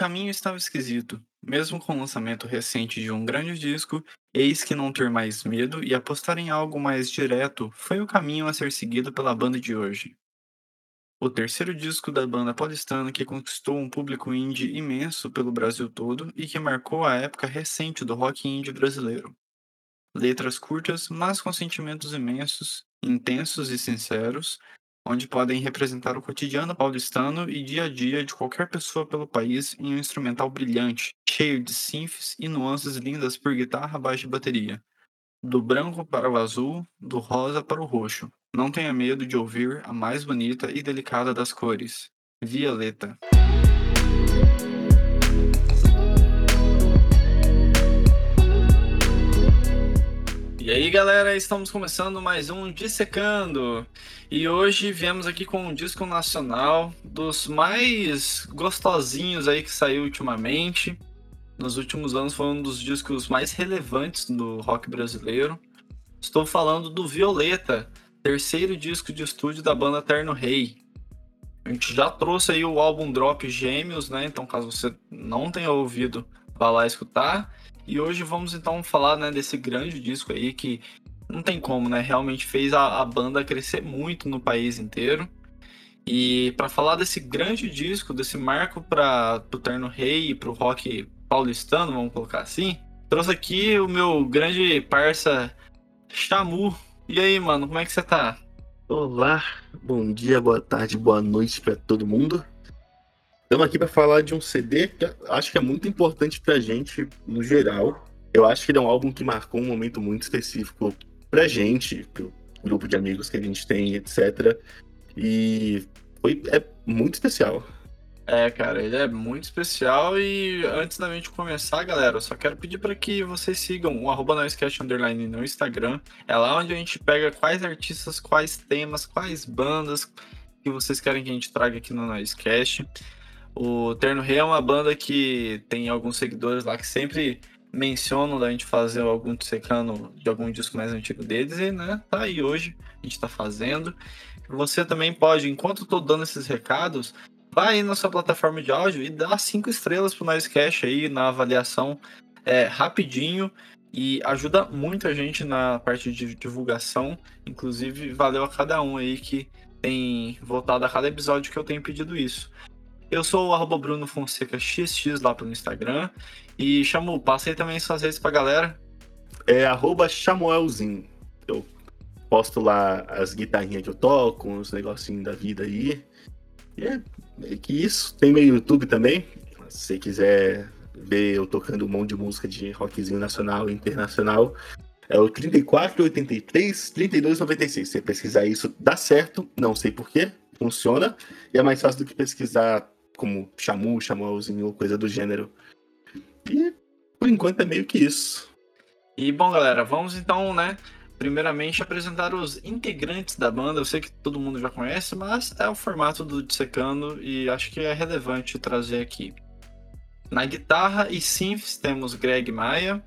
caminho estava esquisito. Mesmo com o lançamento recente de um grande disco, eis que não ter mais medo e apostar em algo mais direto foi o caminho a ser seguido pela banda de hoje. O terceiro disco da banda paulistana que conquistou um público indie imenso pelo Brasil todo e que marcou a época recente do rock indie brasileiro. Letras curtas, mas com sentimentos imensos, intensos e sinceros, onde podem representar o cotidiano paulistano e dia a dia de qualquer pessoa pelo país em um instrumental brilhante, cheio de synths e nuances lindas por guitarra, baixo e bateria. Do branco para o azul, do rosa para o roxo. Não tenha medo de ouvir a mais bonita e delicada das cores. Violeta. E aí galera, estamos começando mais um Dissecando e hoje viemos aqui com um disco nacional dos mais gostosinhos aí que saiu ultimamente. Nos últimos anos foi um dos discos mais relevantes do rock brasileiro. Estou falando do Violeta, terceiro disco de estúdio da banda Terno Rei. A gente já trouxe aí o álbum Drop Gêmeos, né? Então caso você não tenha ouvido, vá lá escutar. E hoje vamos então falar né, desse grande disco aí que não tem como, né? Realmente fez a, a banda crescer muito no país inteiro. E para falar desse grande disco, desse marco para o Terno Rei e para o rock paulistano, vamos colocar assim, trouxe aqui o meu grande parça Chamu. E aí, mano, como é que você tá? Olá, bom dia, boa tarde, boa noite para todo mundo. Estamos aqui para falar de um CD que acho que é muito importante para a gente no geral. Eu acho que ele é um álbum que marcou um momento muito específico para a gente, para o grupo de amigos que a gente tem, etc. E foi, é muito especial. É, cara, ele é muito especial e antes da gente começar, galera, eu só quero pedir para que vocês sigam o arroba Underline no Instagram. É lá onde a gente pega quais artistas, quais temas, quais bandas que vocês querem que a gente traga aqui no Noisecast. O Terno Rei é uma banda que tem alguns seguidores lá que sempre mencionam da gente fazer algum secando de algum disco mais antigo deles e, né, tá aí hoje, a gente tá fazendo. Você também pode, enquanto eu tô dando esses recados, vai aí na sua plataforma de áudio e dá cinco estrelas pro Noisecast aí na avaliação é, rapidinho e ajuda muito a gente na parte de divulgação. Inclusive, valeu a cada um aí que tem voltado a cada episódio que eu tenho pedido isso. Eu sou o arroba Bruno Fonseca XX lá pelo Instagram. E chamo, passei também suas redes pra galera. É arroba Chamuelzinho. Eu posto lá as guitarrinhas que eu toco, uns negocinhos da vida aí. E é, é que isso. Tem meu YouTube também. Se você quiser ver eu tocando um monte de música de rockzinho nacional e internacional, é o 3483 3296. Se você pesquisar isso, dá certo. Não sei porquê, funciona. E é mais fácil do que pesquisar como Shamu, Shamuelzinho coisa do gênero. E por enquanto é meio que isso. E bom, galera, vamos então, né? Primeiramente apresentar os integrantes da banda. Eu sei que todo mundo já conhece, mas é o formato do Dissecando e acho que é relevante trazer aqui. Na guitarra e synths temos Greg Maia.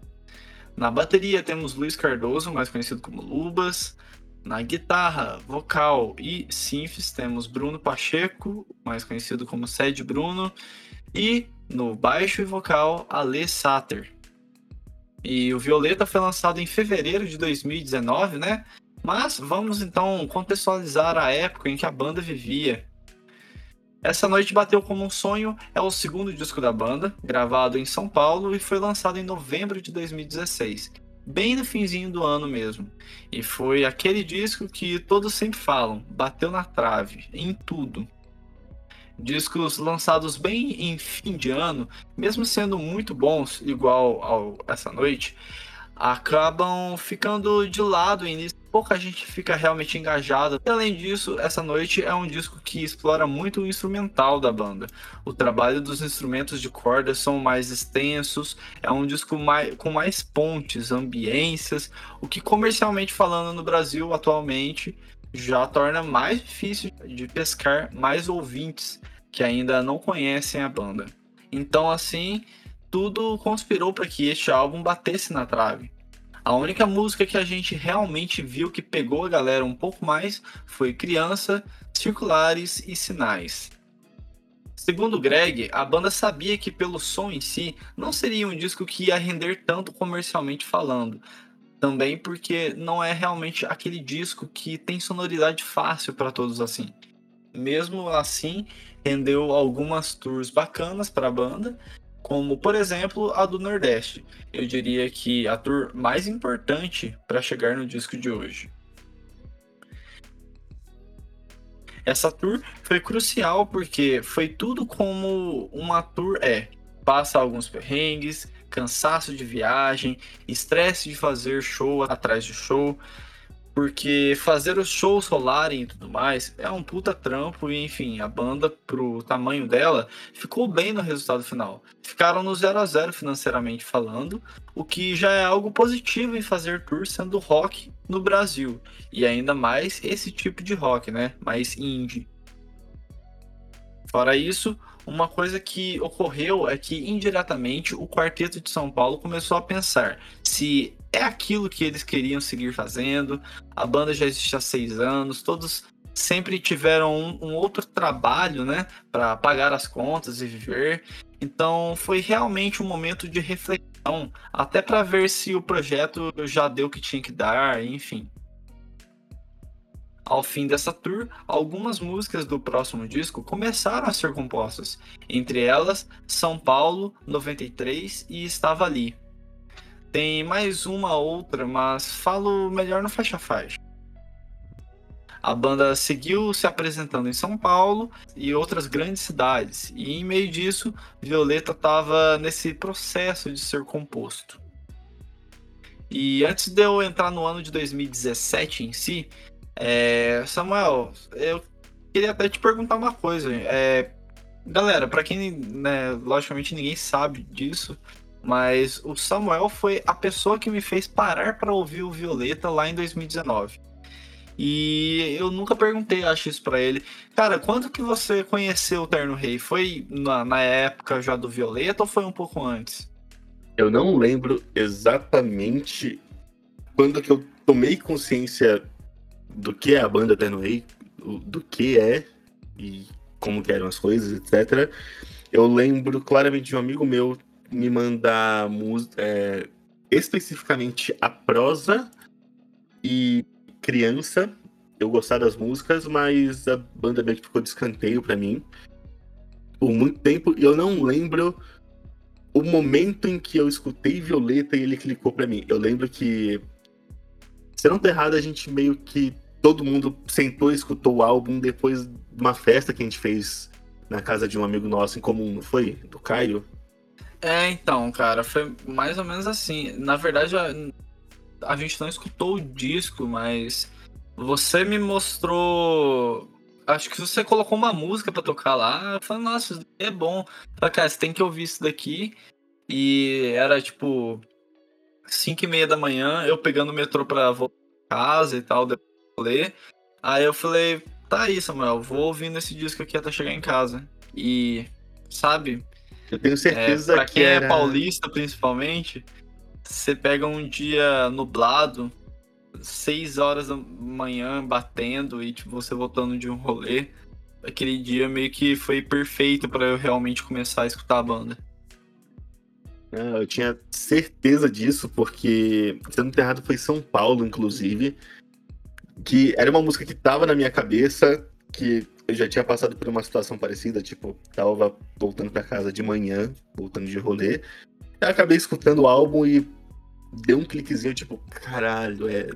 Na bateria temos Luiz Cardoso, mais conhecido como Lubas. Na guitarra, vocal e synths temos Bruno Pacheco, mais conhecido como Sed Bruno, e no baixo e vocal, Ale Sater. E o Violeta foi lançado em fevereiro de 2019, né? Mas vamos então contextualizar a época em que a banda vivia. Essa Noite Bateu Como um Sonho é o segundo disco da banda, gravado em São Paulo e foi lançado em novembro de 2016 bem no finzinho do ano mesmo. E foi aquele disco que todos sempre falam, bateu na trave, em tudo. Discos lançados bem em fim de ano, mesmo sendo muito bons, igual ao essa noite, acabam ficando de lado início. Pouca gente fica realmente engajada. E, além disso, essa noite é um disco que explora muito o instrumental da banda. O trabalho dos instrumentos de corda são mais extensos, é um disco mais, com mais pontes, ambiências, o que comercialmente falando no Brasil atualmente já torna mais difícil de pescar mais ouvintes que ainda não conhecem a banda. Então, assim, tudo conspirou para que este álbum batesse na trave. A única música que a gente realmente viu que pegou a galera um pouco mais foi Criança, Circulares e Sinais. Segundo Greg, a banda sabia que pelo som em si não seria um disco que ia render tanto comercialmente falando. Também porque não é realmente aquele disco que tem sonoridade fácil para todos assim. Mesmo assim, rendeu algumas tours bacanas para a banda, como por exemplo a do Nordeste. Eu diria que a tour mais importante para chegar no disco de hoje. Essa tour foi crucial porque foi tudo como uma tour é. Passa alguns perrengues, cansaço de viagem, estresse de fazer show atrás de show, porque fazer os shows rolarem e tudo mais é um puta trampo e enfim, a banda pro tamanho dela ficou bem no resultado final. Ficaram no 0 a 0 financeiramente falando, o que já é algo positivo em fazer tour sendo rock no Brasil e ainda mais esse tipo de rock, né? Mais indie. Fora isso, uma coisa que ocorreu é que indiretamente o quarteto de São Paulo começou a pensar se é aquilo que eles queriam seguir fazendo. A banda já existe há seis anos, todos sempre tiveram um, um outro trabalho, né, para pagar as contas e viver. Então foi realmente um momento de reflexão, até para ver se o projeto já deu o que tinha que dar, enfim. Ao fim dessa tour, algumas músicas do próximo disco começaram a ser compostas, entre elas São Paulo 93 e Estava Ali. Tem mais uma outra, mas falo melhor no faixa faixa. A banda seguiu se apresentando em São Paulo e outras grandes cidades, e em meio disso, Violeta estava nesse processo de ser composto. E antes de eu entrar no ano de 2017 em si, é, Samuel, eu queria até te perguntar uma coisa. É, galera, para quem, né, logicamente ninguém sabe disso, mas o Samuel foi a pessoa que me fez parar para ouvir o Violeta lá em 2019. E eu nunca perguntei, acho isso para ele. Cara, quando que você conheceu o Terno Rei? Foi na, na época já do Violeta ou foi um pouco antes? Eu não lembro exatamente quando que eu tomei consciência do que é a banda Terno Rei, do que é e como que eram as coisas, etc. Eu lembro claramente de um amigo meu me mandar é, especificamente a prosa e criança. Eu gostar das músicas, mas a banda meio que ficou de escanteio pra mim. Por muito tempo. E eu não lembro o momento em que eu escutei Violeta e ele clicou pra mim. Eu lembro que. Se não tá errado, a gente meio que. Todo mundo sentou e escutou o álbum depois de uma festa que a gente fez na casa de um amigo nosso em comum, não foi? Do Caio? É, então, cara, foi mais ou menos assim. Na verdade, a, a gente não escutou o disco, mas você me mostrou. Acho que você colocou uma música para tocar lá. Eu falei, nossa, isso é bom. Falei, cara, você tem que ouvir isso daqui. E era tipo 5 e meia da manhã, eu pegando o metrô pra voltar pra casa e tal, depois ler. Aí eu falei, tá aí, Samuel, vou ouvindo esse disco aqui até chegar em casa. E, sabe, eu tenho certeza é, pra que quem é era... é paulista, principalmente, você pega um dia nublado, 6 horas da manhã batendo e tipo, você voltando de um rolê. Aquele dia meio que foi perfeito para eu realmente começar a escutar a banda. Ah, eu tinha certeza disso, porque Sendo Errado foi São Paulo, inclusive. Que era uma música que tava na minha cabeça, que eu já tinha passado por uma situação parecida, tipo, tava voltando para casa de manhã, voltando de rolê. Eu acabei escutando o álbum e deu um cliquezinho, tipo, caralho, é,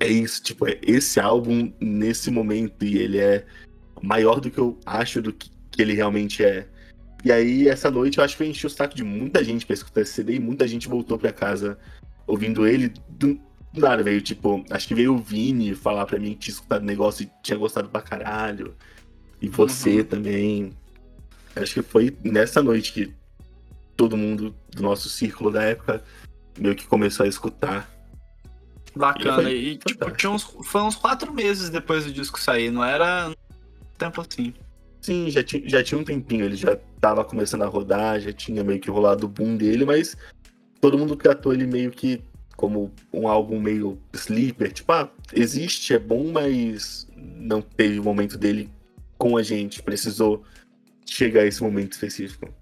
é isso, tipo, é esse álbum nesse momento e ele é maior do que eu acho do que, que ele realmente é. E aí, essa noite, eu acho que eu enchi o saco de muita gente pra escutar esse CD e muita gente voltou pra casa ouvindo ele nada, veio tipo, acho que veio o Vini falar pra mim que tinha escutado o negócio e tinha gostado pra caralho. E você uhum. também. Acho que foi nessa noite que todo mundo do nosso círculo da época meio que começou a escutar. Bacana. E, e tipo, tinha uns, foi uns quatro meses depois do disco sair, não era tempo assim. Sim, já tinha, já tinha um tempinho, ele já tava começando a rodar, já tinha meio que rolado o boom dele, mas todo mundo tratou ele meio que como um álbum meio sleeper, tipo, ah, existe, é bom, mas não teve o momento dele com a gente, precisou chegar a esse momento específico.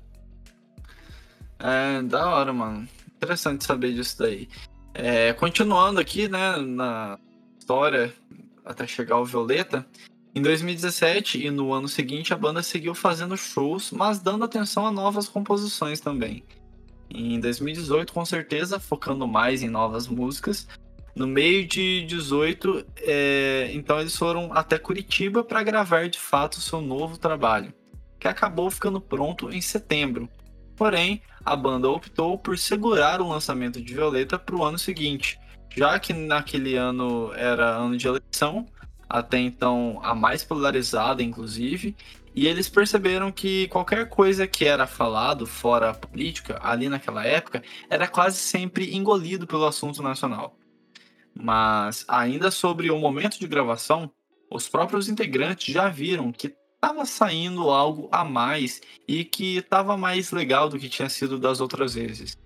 É, da hora, mano. Interessante saber disso daí. É, continuando aqui, né, na história até chegar ao Violeta, em 2017 e no ano seguinte a banda seguiu fazendo shows, mas dando atenção a novas composições também. Em 2018, com certeza, focando mais em novas músicas. No meio de 18, é, então eles foram até Curitiba para gravar de fato seu novo trabalho, que acabou ficando pronto em setembro. Porém, a banda optou por segurar o lançamento de Violeta para o ano seguinte, já que naquele ano era ano de eleição, até então a mais polarizada, inclusive, e eles perceberam que qualquer coisa que era falado fora política, ali naquela época, era quase sempre engolido pelo assunto nacional. Mas, ainda sobre o momento de gravação, os próprios integrantes já viram que estava saindo algo a mais e que estava mais legal do que tinha sido das outras vezes.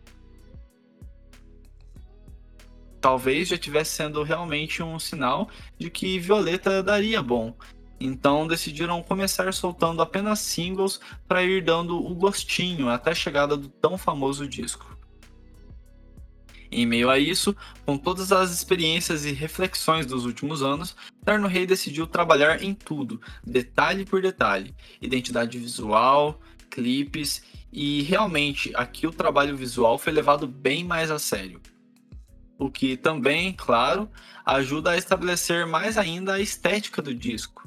Talvez já estivesse sendo realmente um sinal de que Violeta daria bom, então decidiram começar soltando apenas singles para ir dando o gostinho até a chegada do tão famoso disco. Em meio a isso, com todas as experiências e reflexões dos últimos anos, Terno Rei decidiu trabalhar em tudo, detalhe por detalhe: identidade visual, clipes, e realmente aqui o trabalho visual foi levado bem mais a sério. O que também, claro, ajuda a estabelecer mais ainda a estética do disco,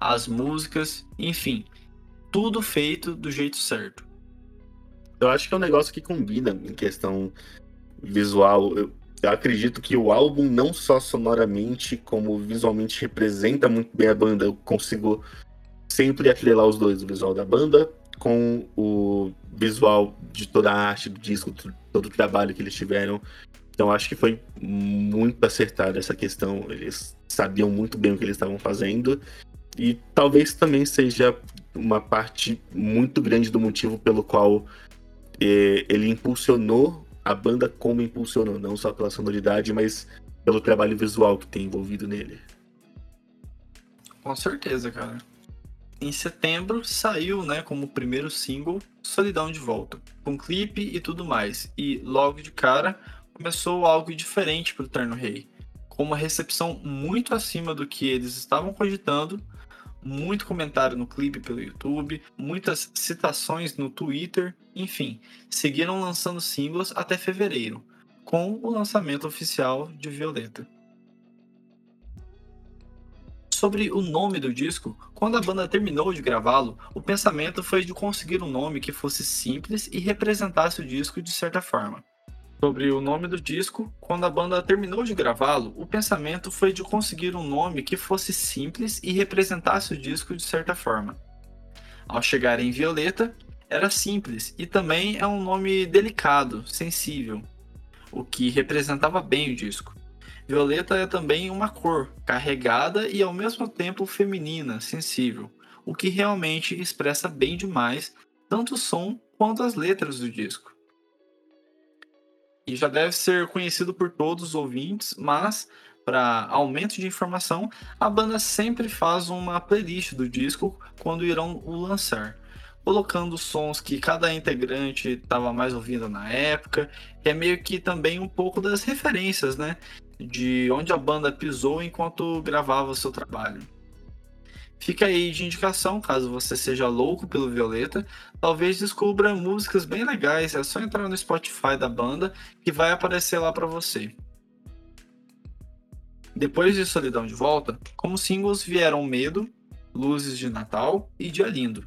as músicas, enfim, tudo feito do jeito certo. Eu acho que é um negócio que combina em questão visual. Eu, eu acredito que o álbum, não só sonoramente, como visualmente, representa muito bem a banda. Eu consigo sempre atrelar os dois, o visual da banda com o visual de toda a arte do disco, todo o trabalho que eles tiveram. Então acho que foi muito acertada essa questão. Eles sabiam muito bem o que eles estavam fazendo e talvez também seja uma parte muito grande do motivo pelo qual eh, ele impulsionou a banda como impulsionou, não só pela sonoridade, mas pelo trabalho visual que tem envolvido nele. Com certeza, cara. Em setembro saiu, né, como primeiro single, Solidão de Volta, com clipe e tudo mais. E logo de cara começou algo diferente para o Terno Rei, com uma recepção muito acima do que eles estavam cogitando muito comentário no clipe pelo YouTube, muitas citações no Twitter, enfim, seguiram lançando singles até fevereiro, com o lançamento oficial de Violeta. Sobre o nome do disco, quando a banda terminou de gravá-lo, o pensamento foi de conseguir um nome que fosse simples e representasse o disco de certa forma sobre o nome do disco. Quando a banda terminou de gravá-lo, o pensamento foi de conseguir um nome que fosse simples e representasse o disco de certa forma. Ao chegar em Violeta, era simples e também é um nome delicado, sensível, o que representava bem o disco. Violeta é também uma cor, carregada e ao mesmo tempo feminina, sensível, o que realmente expressa bem demais tanto o som quanto as letras do disco e já deve ser conhecido por todos os ouvintes, mas para aumento de informação, a banda sempre faz uma playlist do disco quando irão o lançar, colocando sons que cada integrante estava mais ouvindo na época, é meio que também um pouco das referências, né, de onde a banda pisou enquanto gravava o seu trabalho. Fica aí de indicação, caso você seja louco pelo Violeta, talvez descubra músicas bem legais, é só entrar no Spotify da banda que vai aparecer lá para você. Depois de Solidão de Volta, como singles vieram Medo, Luzes de Natal e Dia Lindo.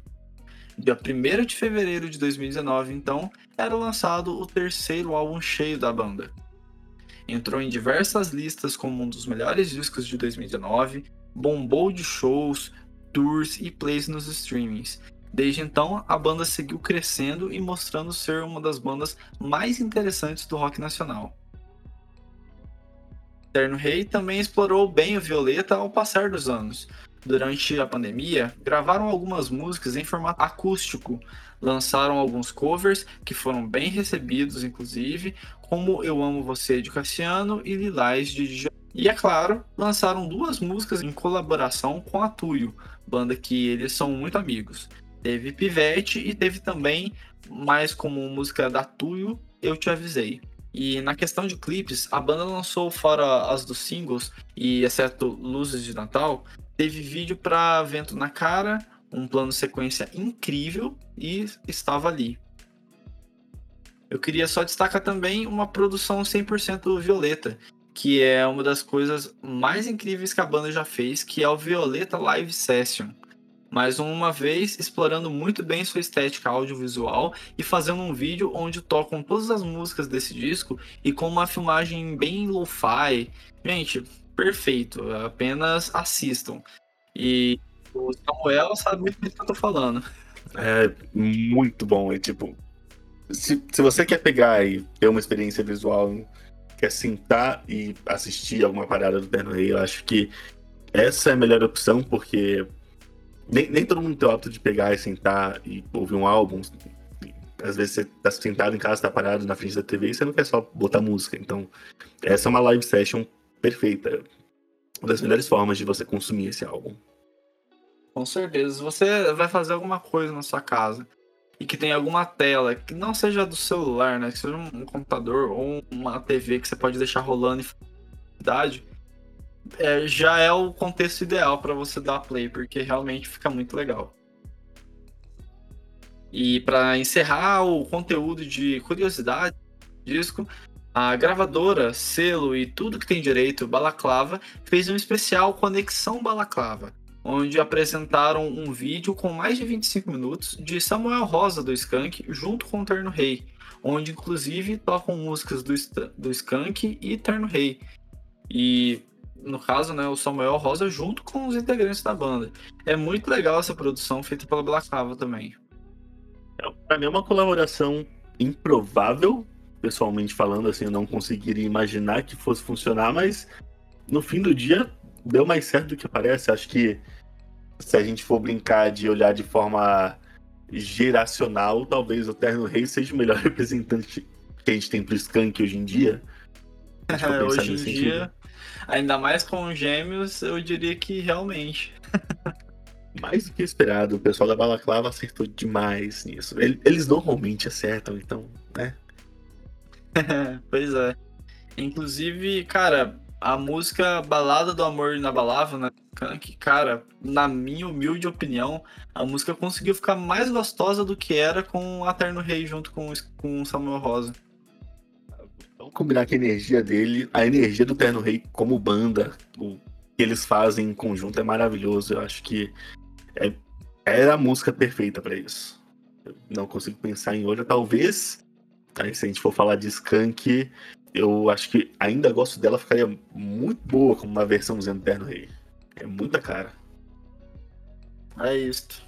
Dia 1 de fevereiro de 2019, então, era lançado o terceiro álbum cheio da banda. Entrou em diversas listas como um dos melhores discos de 2019, bombou de shows, tours e plays nos streamings. Desde então, a banda seguiu crescendo e mostrando ser uma das bandas mais interessantes do rock nacional. Terno Rei também explorou bem o Violeta ao passar dos anos. Durante a pandemia, gravaram algumas músicas em formato acústico, lançaram alguns covers que foram bem recebidos, inclusive, como Eu Amo Você de Cassiano e Lilás de Djavan. E é claro, lançaram duas músicas em colaboração com a Tuyo, banda que eles são muito amigos. Teve Pivete e teve também, mais como música da Tuyo, Eu Te Avisei. E na questão de clipes, a banda lançou fora as dos singles, e exceto Luzes de Natal, teve vídeo para Vento na Cara, um plano sequência incrível e estava ali. Eu queria só destacar também uma produção 100% violeta, que é uma das coisas mais incríveis que a banda já fez, que é o Violeta Live Session. Mais uma vez, explorando muito bem sua estética audiovisual e fazendo um vídeo onde tocam todas as músicas desse disco e com uma filmagem bem lo-fi. Gente, perfeito, apenas assistam. E o Samuel sabe muito bem do que eu tô falando. É muito bom, é tipo, se, se você quer pegar e ter uma experiência visual, quer sentar e assistir alguma parada do Terno Rei, eu acho que essa é a melhor opção, porque nem, nem todo mundo tem o hábito de pegar e sentar e ouvir um álbum. Às vezes você tá sentado em casa, tá parado na frente da TV e você não quer só botar música. Então, essa é uma live session perfeita. Uma das melhores formas de você consumir esse álbum. Com certeza. Você vai fazer alguma coisa na sua casa e que tem alguma tela, que não seja do celular, né? Que seja um computador ou uma TV que você pode deixar rolando em idade, é, já é o contexto ideal para você dar play, porque realmente fica muito legal. E para encerrar o conteúdo de curiosidade disco, a gravadora, selo e tudo que tem direito, Balaclava, fez um especial Conexão Balaclava, onde apresentaram um vídeo com mais de 25 minutos de Samuel Rosa do Skank junto com o Terno Rei, onde inclusive tocam músicas do, do Skank e Terno Rei. E no caso, né, o Samuel Rosa junto com os integrantes da banda. É muito legal essa produção feita pela Blacava também. É, pra mim é uma colaboração improvável, pessoalmente falando, assim, eu não conseguiria imaginar que fosse funcionar, mas no fim do dia deu mais certo do que parece. Acho que se a gente for brincar de olhar de forma geracional, talvez o Terno Rei seja o melhor representante que a gente tem pro Skank hoje em dia. Hoje em dia, ainda mais com gêmeos, eu diria que realmente. mais do que esperado, o pessoal da Balaclava acertou demais nisso. Eles normalmente acertam, então, né? pois é. Inclusive, cara, a música Balada do Amor Inabalável, né? Que, cara, na minha humilde opinião, a música conseguiu ficar mais gostosa do que era com a Terno Rei junto com, com Samuel Rosa. Vamos combinar que a energia dele, a energia do Terno Rei como banda, o que eles fazem em conjunto é maravilhoso. Eu acho que é, era a música perfeita para isso. Eu não consigo pensar em outra. Talvez, aí, se a gente for falar de Skunk, eu acho que ainda gosto dela, ficaria muito boa como uma versão do Terno Rei. É muita cara. É isto.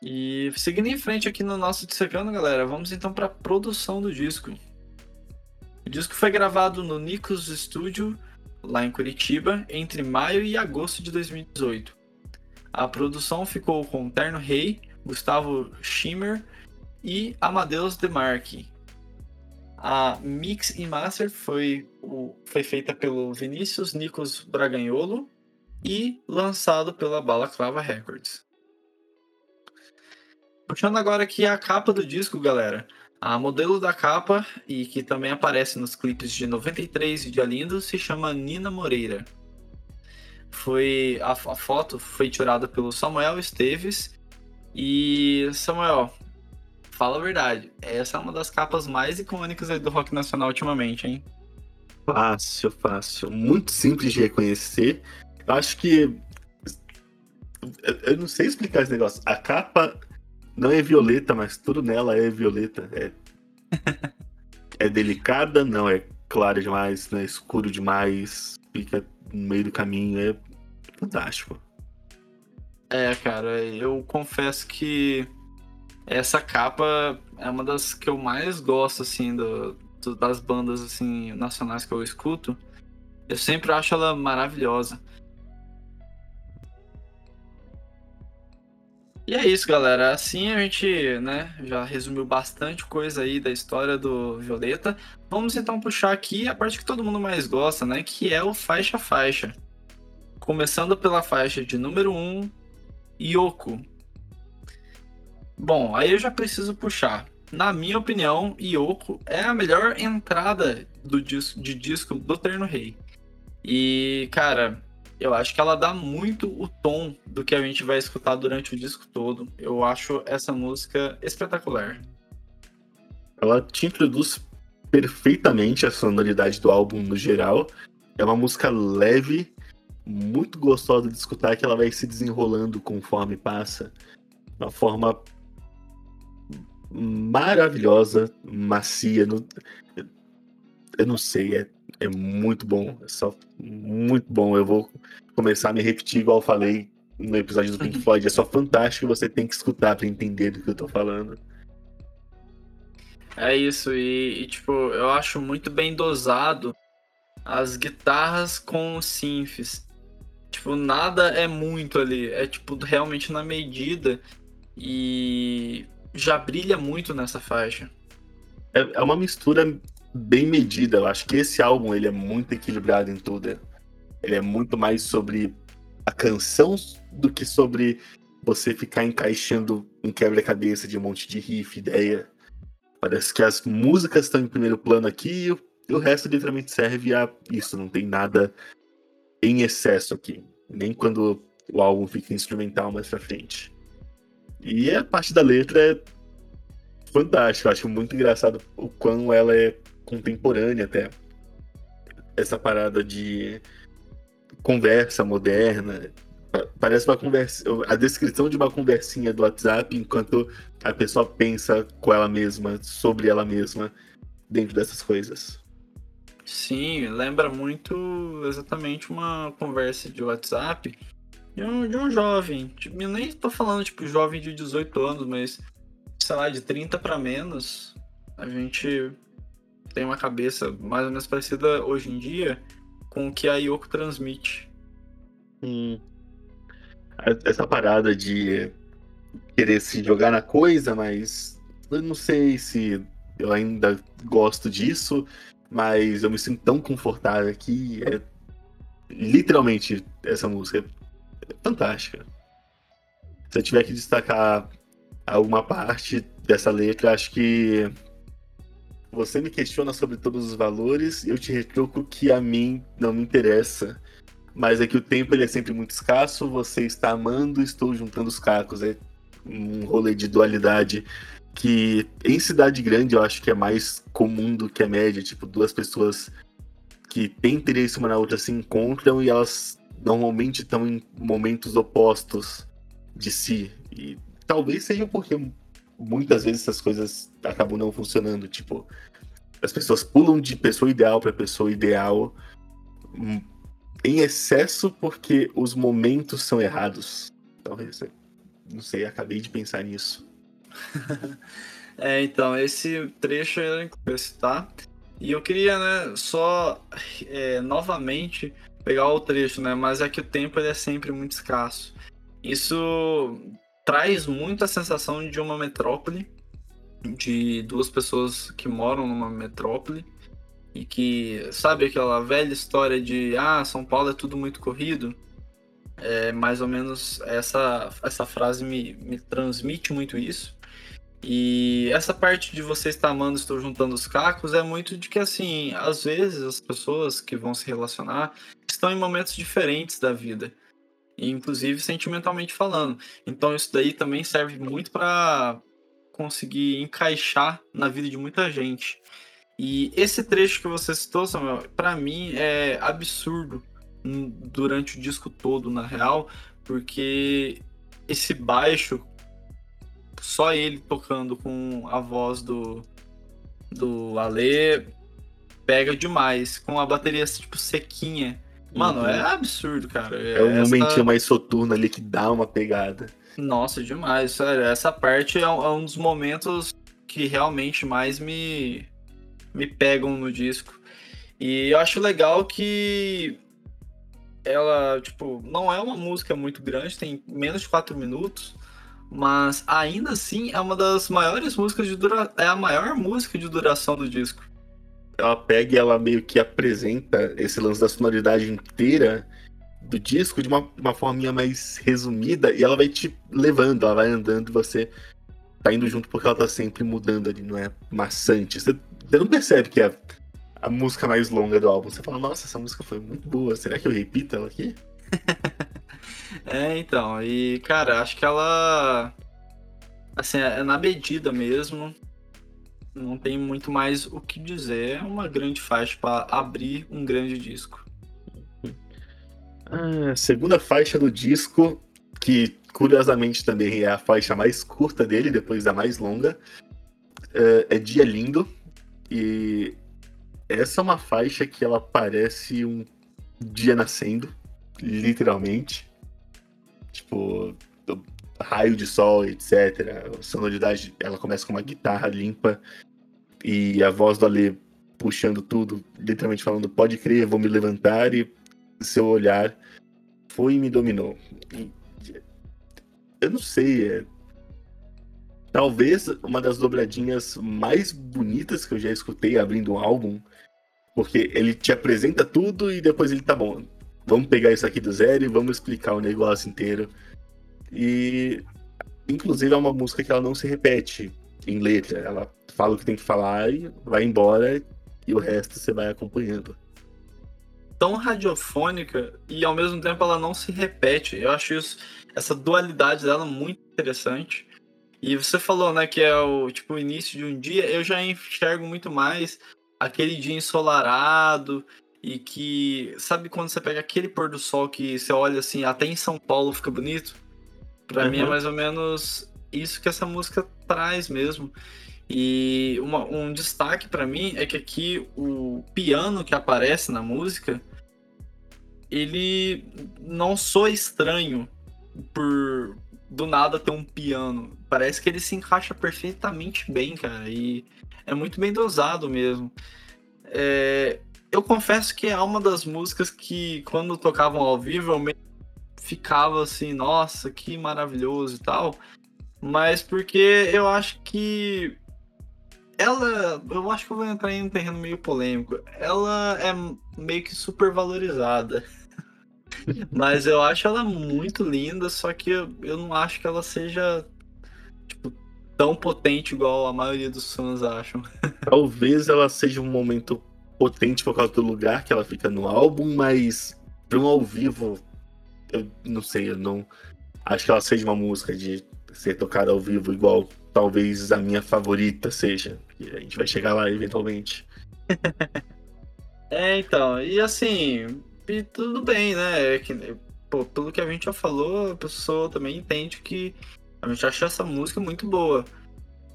E seguindo em frente aqui no nosso Dissecando, galera, vamos então para a produção do disco. O disco foi gravado no Nicos Studio, lá em Curitiba, entre maio e agosto de 2018. A produção ficou com Terno Rei, Gustavo Schimmer e Amadeus Demarque. A mix e master foi, o, foi feita pelo Vinícius Nicos Braganholo e lançado pela Balaclava Records. Puxando agora aqui a capa do disco, galera. A modelo da capa, e que também aparece nos clipes de 93 e de Lindo, se chama Nina Moreira. Foi a, a foto foi tirada pelo Samuel Esteves. E Samuel, fala a verdade, essa é uma das capas mais icônicas do rock nacional ultimamente, hein? Fácil, fácil. Muito simples de reconhecer. Eu acho que. Eu não sei explicar esse negócio. A capa não é violeta, mas tudo nela é violeta. É, é delicada, não é clara demais, não é escuro demais, fica no meio do caminho, é fantástico. É, cara, eu confesso que essa capa é uma das que eu mais gosto, assim, do, do, das bandas, assim, nacionais que eu escuto. Eu sempre acho ela maravilhosa. E é isso, galera. Assim a gente, né, já resumiu bastante coisa aí da história do Violeta. Vamos então puxar aqui a parte que todo mundo mais gosta, né, que é o faixa faixa. Começando pela faixa de número 1, Yoko. Bom, aí eu já preciso puxar. Na minha opinião, Yoko é a melhor entrada do disco, de disco do Terno Rei. E, cara, eu acho que ela dá muito o tom do que a gente vai escutar durante o disco todo. Eu acho essa música espetacular. Ela te introduz perfeitamente a sonoridade do álbum no geral. É uma música leve, muito gostosa de escutar, que ela vai se desenrolando conforme passa. Uma forma maravilhosa, macia. Eu não sei, é, é muito bom. É só muito bom. Eu vou começar a me repetir, igual eu falei no episódio do Pink Floyd. É só fantástico você tem que escutar para entender do que eu tô falando. É isso, e, e, tipo, eu acho muito bem dosado as guitarras com os synths. Tipo, nada é muito ali, é tipo realmente na medida e já brilha muito nessa faixa. É, é uma mistura bem medida, eu acho que esse álbum ele é muito equilibrado em tudo. Ele é muito mais sobre a canção do que sobre você ficar encaixando um quebra-cabeça de um monte de riff, ideia. Parece que as músicas estão em primeiro plano aqui e o resto literalmente serve a isso. Não tem nada em excesso aqui. Nem quando o álbum fica instrumental mais pra frente. E a parte da letra é fantástica. Eu acho muito engraçado o quão ela é contemporânea até. Essa parada de conversa moderna, Parece uma conversa. A descrição de uma conversinha do WhatsApp enquanto a pessoa pensa com ela mesma, sobre ela mesma, dentro dessas coisas. Sim, lembra muito exatamente uma conversa de WhatsApp de um, de um jovem. Tipo, nem tô falando, tipo, jovem de 18 anos, mas, sei lá, de 30 para menos. A gente tem uma cabeça mais ou menos parecida hoje em dia com o que a Yoko transmite. Hum essa parada de querer se jogar na coisa, mas eu não sei se eu ainda gosto disso, mas eu me sinto tão confortável aqui. É literalmente essa música é fantástica. Se eu tiver que destacar alguma parte dessa letra, acho que você me questiona sobre todos os valores, eu te retruco que a mim não me interessa mas é que o tempo ele é sempre muito escasso, você está amando, estou juntando os cacos. É um rolê de dualidade que em cidade grande eu acho que é mais comum do que a média. Tipo, duas pessoas que têm interesse uma na outra se encontram e elas normalmente estão em momentos opostos de si. E talvez seja porque muitas vezes essas coisas acabam não funcionando. Tipo, as pessoas pulam de pessoa ideal para pessoa ideal hum, em excesso porque os momentos são errados. Talvez. Não sei, acabei de pensar nisso. é, então, esse trecho era esse, tá? E eu queria, né, só é, novamente pegar o trecho, né? Mas é que o tempo ele é sempre muito escasso. Isso traz muita sensação de uma metrópole, de duas pessoas que moram numa metrópole e que sabe aquela velha história de ah, São Paulo é tudo muito corrido. É mais ou menos essa essa frase me, me transmite muito isso. E essa parte de você estar amando, estou juntando os cacos, é muito de que, assim, às vezes as pessoas que vão se relacionar estão em momentos diferentes da vida, inclusive sentimentalmente falando. Então, isso daí também serve muito para conseguir encaixar na vida de muita gente. E esse trecho que você citou, Samuel, para mim é absurdo durante o disco todo, na real, porque esse baixo, só ele tocando com a voz do, do Ale, pega demais. Com a bateria tipo sequinha. Mano, uhum. é absurdo, cara. É um essa... momentinho mais soturno ali que dá uma pegada. Nossa, demais, sério. Essa parte é um, é um dos momentos que realmente mais me, me pegam no disco. E eu acho legal que ela, tipo, não é uma música muito grande, tem menos de 4 minutos, mas ainda assim é uma das maiores músicas de duração, é a maior música de duração do disco. Ela pega e ela meio que apresenta esse lance da sonoridade inteira do disco de uma, uma forminha mais resumida e ela vai te levando, ela vai andando e você tá indo junto porque ela tá sempre mudando ali, não é maçante. Você, você não percebe que é a música mais longa do álbum. Você fala, nossa, essa música foi muito boa, será que eu repito ela aqui? é, então, e cara, acho que ela. Assim, é na medida mesmo. Não tem muito mais o que dizer. É uma grande faixa para abrir um grande disco. A ah, segunda faixa do disco, que curiosamente também é a faixa mais curta dele, depois da mais longa, é, é Dia Lindo. E essa é uma faixa que ela parece um dia nascendo, literalmente. Tipo, raio de sol, etc. A sonoridade, ela começa com uma guitarra limpa e a voz do Ale puxando tudo, literalmente falando, pode crer, vou me levantar e seu olhar foi e me dominou. E, eu não sei, é, talvez uma das dobradinhas mais bonitas que eu já escutei abrindo um álbum, porque ele te apresenta tudo e depois ele tá bom. Vamos pegar isso aqui do zero e vamos explicar o negócio inteiro. E inclusive é uma música que ela não se repete em letra, ela fala o que tem que falar e vai embora e o resto você vai acompanhando tão radiofônica e ao mesmo tempo ela não se repete. Eu acho isso, essa dualidade dela muito interessante. E você falou, né, que é o tipo o início de um dia, eu já enxergo muito mais aquele dia ensolarado e que sabe quando você pega aquele pôr do sol que você olha assim, até em São Paulo fica bonito? Para uhum. mim é mais ou menos isso que essa música traz mesmo. E uma, um destaque para mim é que aqui o piano que aparece na música ele não soa estranho por do nada ter um piano. Parece que ele se encaixa perfeitamente bem, cara. E é muito bem dosado mesmo. É, eu confesso que é uma das músicas que, quando tocavam ao vivo, eu ficava assim, nossa, que maravilhoso e tal. Mas porque eu acho que ela, eu acho que eu vou entrar em um terreno meio polêmico. Ela é meio que super valorizada. Mas eu acho ela muito linda, só que eu, eu não acho que ela seja tipo, tão potente igual a maioria dos fãs acham. Talvez ela seja um momento potente por causa do lugar que ela fica no álbum, mas para um ao vivo, eu não sei, eu não acho que ela seja uma música de ser tocada ao vivo igual talvez a minha favorita seja. A gente vai chegar lá eventualmente. é, então, e assim, e tudo bem, né? É que, pô, pelo que a gente já falou, a pessoa também entende que a gente acha essa música muito boa.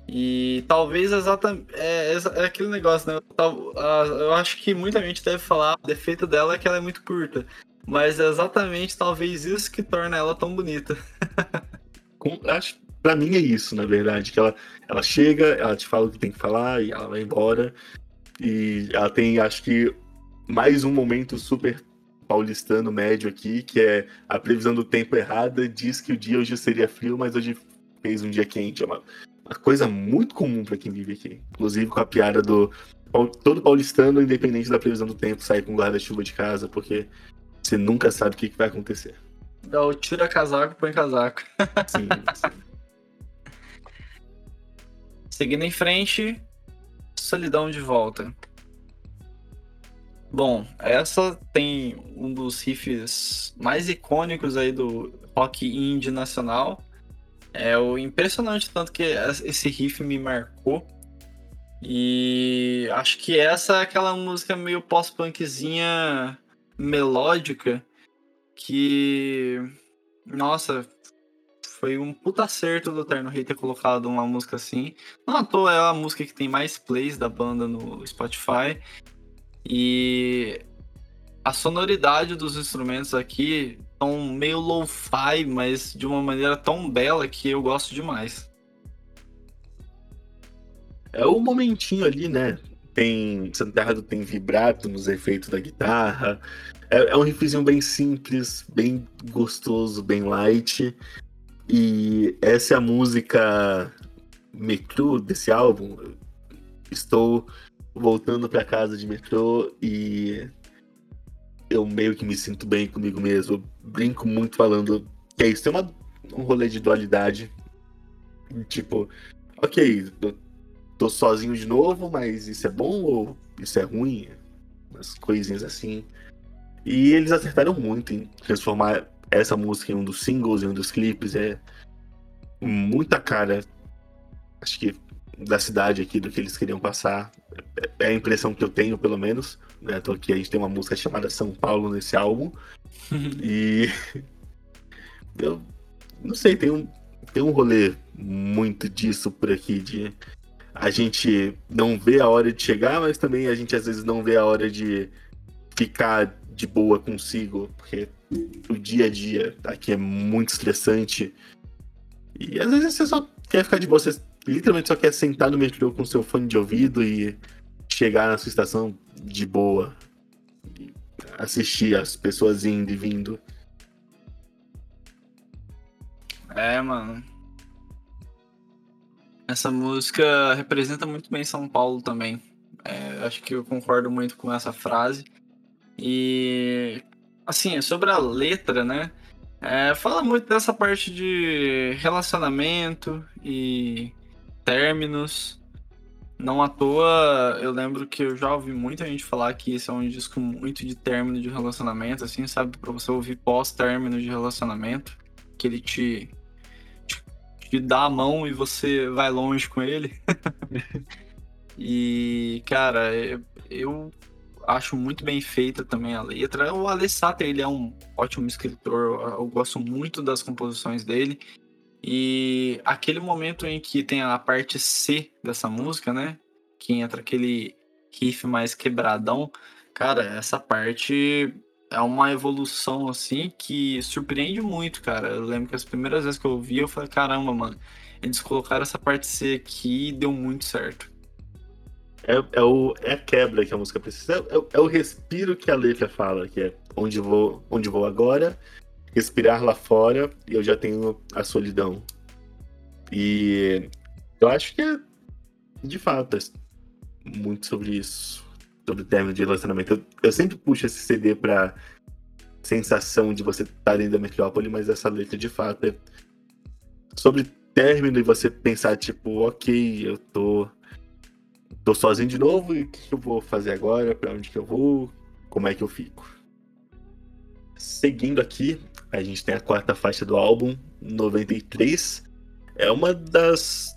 E talvez exatamente. É, é, aquele negócio, né? Eu acho que muita gente deve falar, o defeito dela é que ela é muito curta. Mas é exatamente talvez isso que torna ela tão bonita. Com, acho, pra mim é isso, na verdade. Que ela, ela chega, ela te fala o que tem que falar e ela vai embora. E ela tem, acho que, mais um momento super paulistano médio aqui, que é a previsão do tempo errada, diz que o dia hoje seria frio, mas hoje fez um dia quente. É uma, uma coisa muito comum para quem vive aqui. Inclusive com a piada do todo paulistano, independente da previsão do tempo, sai com guarda-chuva de casa, porque você nunca sabe o que, que vai acontecer. Dá o tira casaco, põe casaco. sim, sim. Seguindo em frente, solidão de volta. Bom, essa tem um dos riffs mais icônicos aí do rock indie nacional. É o impressionante tanto que esse riff me marcou. E acho que essa é aquela música meio pós-punkzinha melódica que nossa, foi um puta acerto do Terno Rei ter colocado uma música assim. Não à toa é a música que tem mais plays da banda no Spotify. E a sonoridade dos instrumentos aqui são meio lo-fi, mas de uma maneira tão bela que eu gosto demais. É o momentinho ali, né? Tem. Santerrado tem vibrato nos efeitos da guitarra. É, é um riffzinho bem simples, bem gostoso, bem light. E essa é a música metrô desse álbum. Estou voltando para casa de metrô e eu meio que me sinto bem comigo mesmo. Eu brinco muito falando que é isso, tem uma, um rolê de dualidade. Tipo, ok, tô, tô sozinho de novo, mas isso é bom ou isso é ruim? Umas coisinhas assim. E eles acertaram muito em transformar essa música em um dos singles, em um dos clipes. É muita cara, acho que, da cidade aqui, do que eles queriam passar. É a impressão que eu tenho, pelo menos. Né? Tô aqui, a gente tem uma música chamada São Paulo nesse álbum. e. Eu não sei, tem um, tem um rolê muito disso por aqui, de a gente não vê a hora de chegar, mas também a gente às vezes não vê a hora de ficar de boa consigo, porque o dia a dia aqui é muito estressante. E às vezes você só quer ficar de boa, você literalmente só quer sentar no metrô com seu fone de ouvido e chegar na sua estação de boa. E assistir as pessoas indo e vindo. É, mano. Essa música representa muito bem São Paulo também. É, acho que eu concordo muito com essa frase. E assim, sobre a letra, né? É, fala muito dessa parte de relacionamento e términos. Não à toa, eu lembro que eu já ouvi muita gente falar que esse é um disco muito de término de relacionamento, assim, sabe? Pra você ouvir pós-término de relacionamento, que ele te, te, te dá a mão e você vai longe com ele. e, cara, eu acho muito bem feita também a letra. O Alessater, ele é um ótimo escritor, eu gosto muito das composições dele. E aquele momento em que tem a parte C dessa música, né? Que entra aquele riff mais quebradão. Cara, essa parte é uma evolução assim que surpreende muito, cara. Eu lembro que as primeiras vezes que eu ouvi, eu falei, caramba, mano, eles colocaram essa parte C aqui e deu muito certo. É, é, o, é a quebra que a música precisa. É, é, é, o respiro que a letra fala, que é onde vou, onde vou agora, respirar lá fora e eu já tenho a solidão. E eu acho que é, de fato, é muito sobre isso. Sobre o término de relacionamento. Eu, eu sempre puxo esse CD pra sensação de você estar tá dentro da metrópole, mas essa letra de fato é sobre término e você pensar, tipo, ok, eu tô tô sozinho de novo e o que eu vou fazer agora? Para onde que eu vou? Como é que eu fico? Seguindo aqui, a gente tem a quarta faixa do álbum, 93. É uma das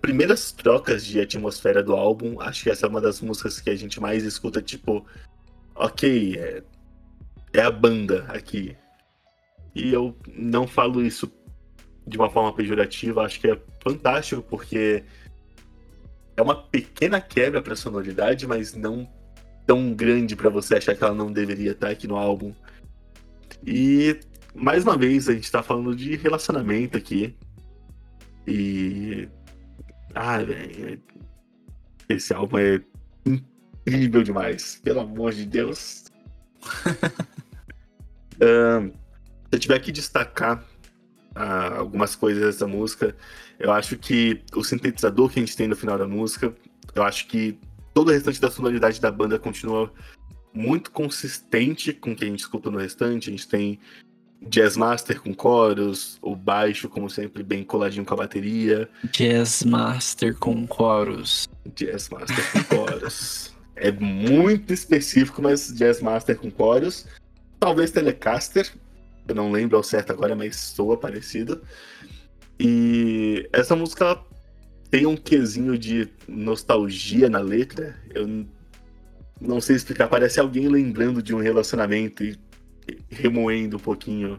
primeiras trocas de atmosfera do álbum. Acho que essa é uma das músicas que a gente mais escuta, tipo, ok, é, é a banda aqui. E eu não falo isso de uma forma pejorativa, acho que é fantástico, porque é uma pequena quebra para sonoridade, mas não tão grande para você achar que ela não deveria estar aqui no álbum. E mais uma vez a gente está falando de relacionamento aqui. E ah, velho, esse álbum é incrível demais, pelo amor de Deus. um, se eu tiver que destacar uh, algumas coisas dessa música, eu acho que o sintetizador que a gente tem no final da música, eu acho que todo o restante da sonoridade da banda continua muito consistente com o que a gente escuta no restante. A gente tem Jazz Master com coros, o baixo, como sempre, bem coladinho com a bateria. Jazz Master com coros. Jazz Master com coros. É muito específico, mas Jazz Master com coros. Talvez Telecaster, eu não lembro ao certo agora, mas soa parecido. E essa música tem um quesinho de nostalgia na letra. Eu não sei explicar, parece alguém lembrando de um relacionamento e remoendo um pouquinho.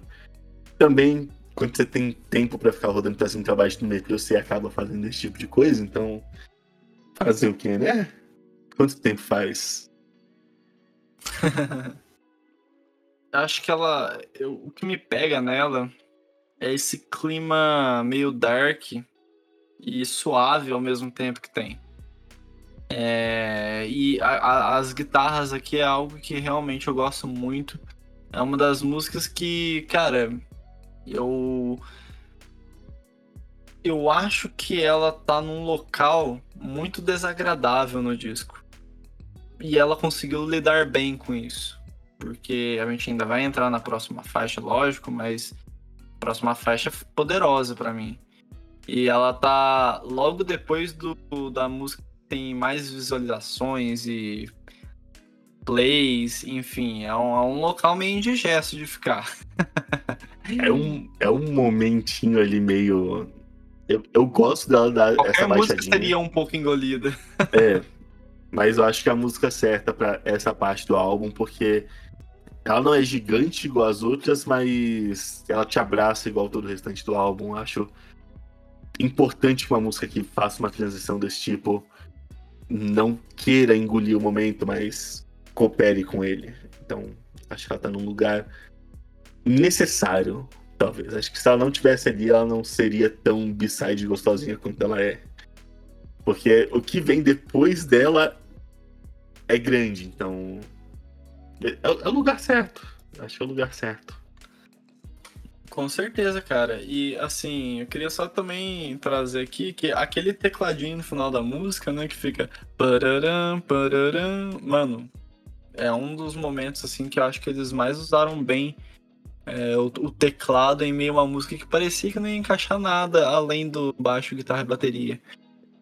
Também, quando você tem tempo para ficar rodando pra cima e pra baixo do metrô, você acaba fazendo esse tipo de coisa, então. Fazer o que, né? Quanto tempo faz? Acho que ela. Eu, o que me pega nela é esse clima meio dark e suave ao mesmo tempo que tem. É, e a, a, as guitarras aqui é algo que realmente eu gosto muito. É uma das músicas que, cara, eu. Eu acho que ela tá num local muito desagradável no disco. E ela conseguiu lidar bem com isso. porque a gente ainda vai entrar na próxima faixa, lógico, mas próxima faixa é poderosa para mim. E ela tá logo depois do, da música que tem mais visualizações e plays, enfim, é um, é um local meio indigesto de ficar. é, um, é um momentinho ali meio. Eu, eu gosto dela dar Qualquer essa música baixadinha. seria um pouco engolida. É. Mas eu acho que a música certa para essa parte do álbum, porque ela não é gigante igual as outras, mas ela te abraça igual todo o restante do álbum. Acho importante que uma música que faça uma transição desse tipo não queira engolir o momento, mas coopere com ele. Então, acho que ela tá num lugar necessário, talvez. Acho que se ela não tivesse ali, ela não seria tão b-side gostosinha quanto ela é. Porque o que vem depois dela é grande, então. É, é o lugar certo. Acho que é o lugar certo. Com certeza, cara. E assim, eu queria só também trazer aqui que aquele tecladinho no final da música, né, que fica pararam, pararam, mano, é um dos momentos assim que eu acho que eles mais usaram bem é, o, o, teclado em meio a uma música que parecia que não ia encaixar nada além do baixo, guitarra e bateria.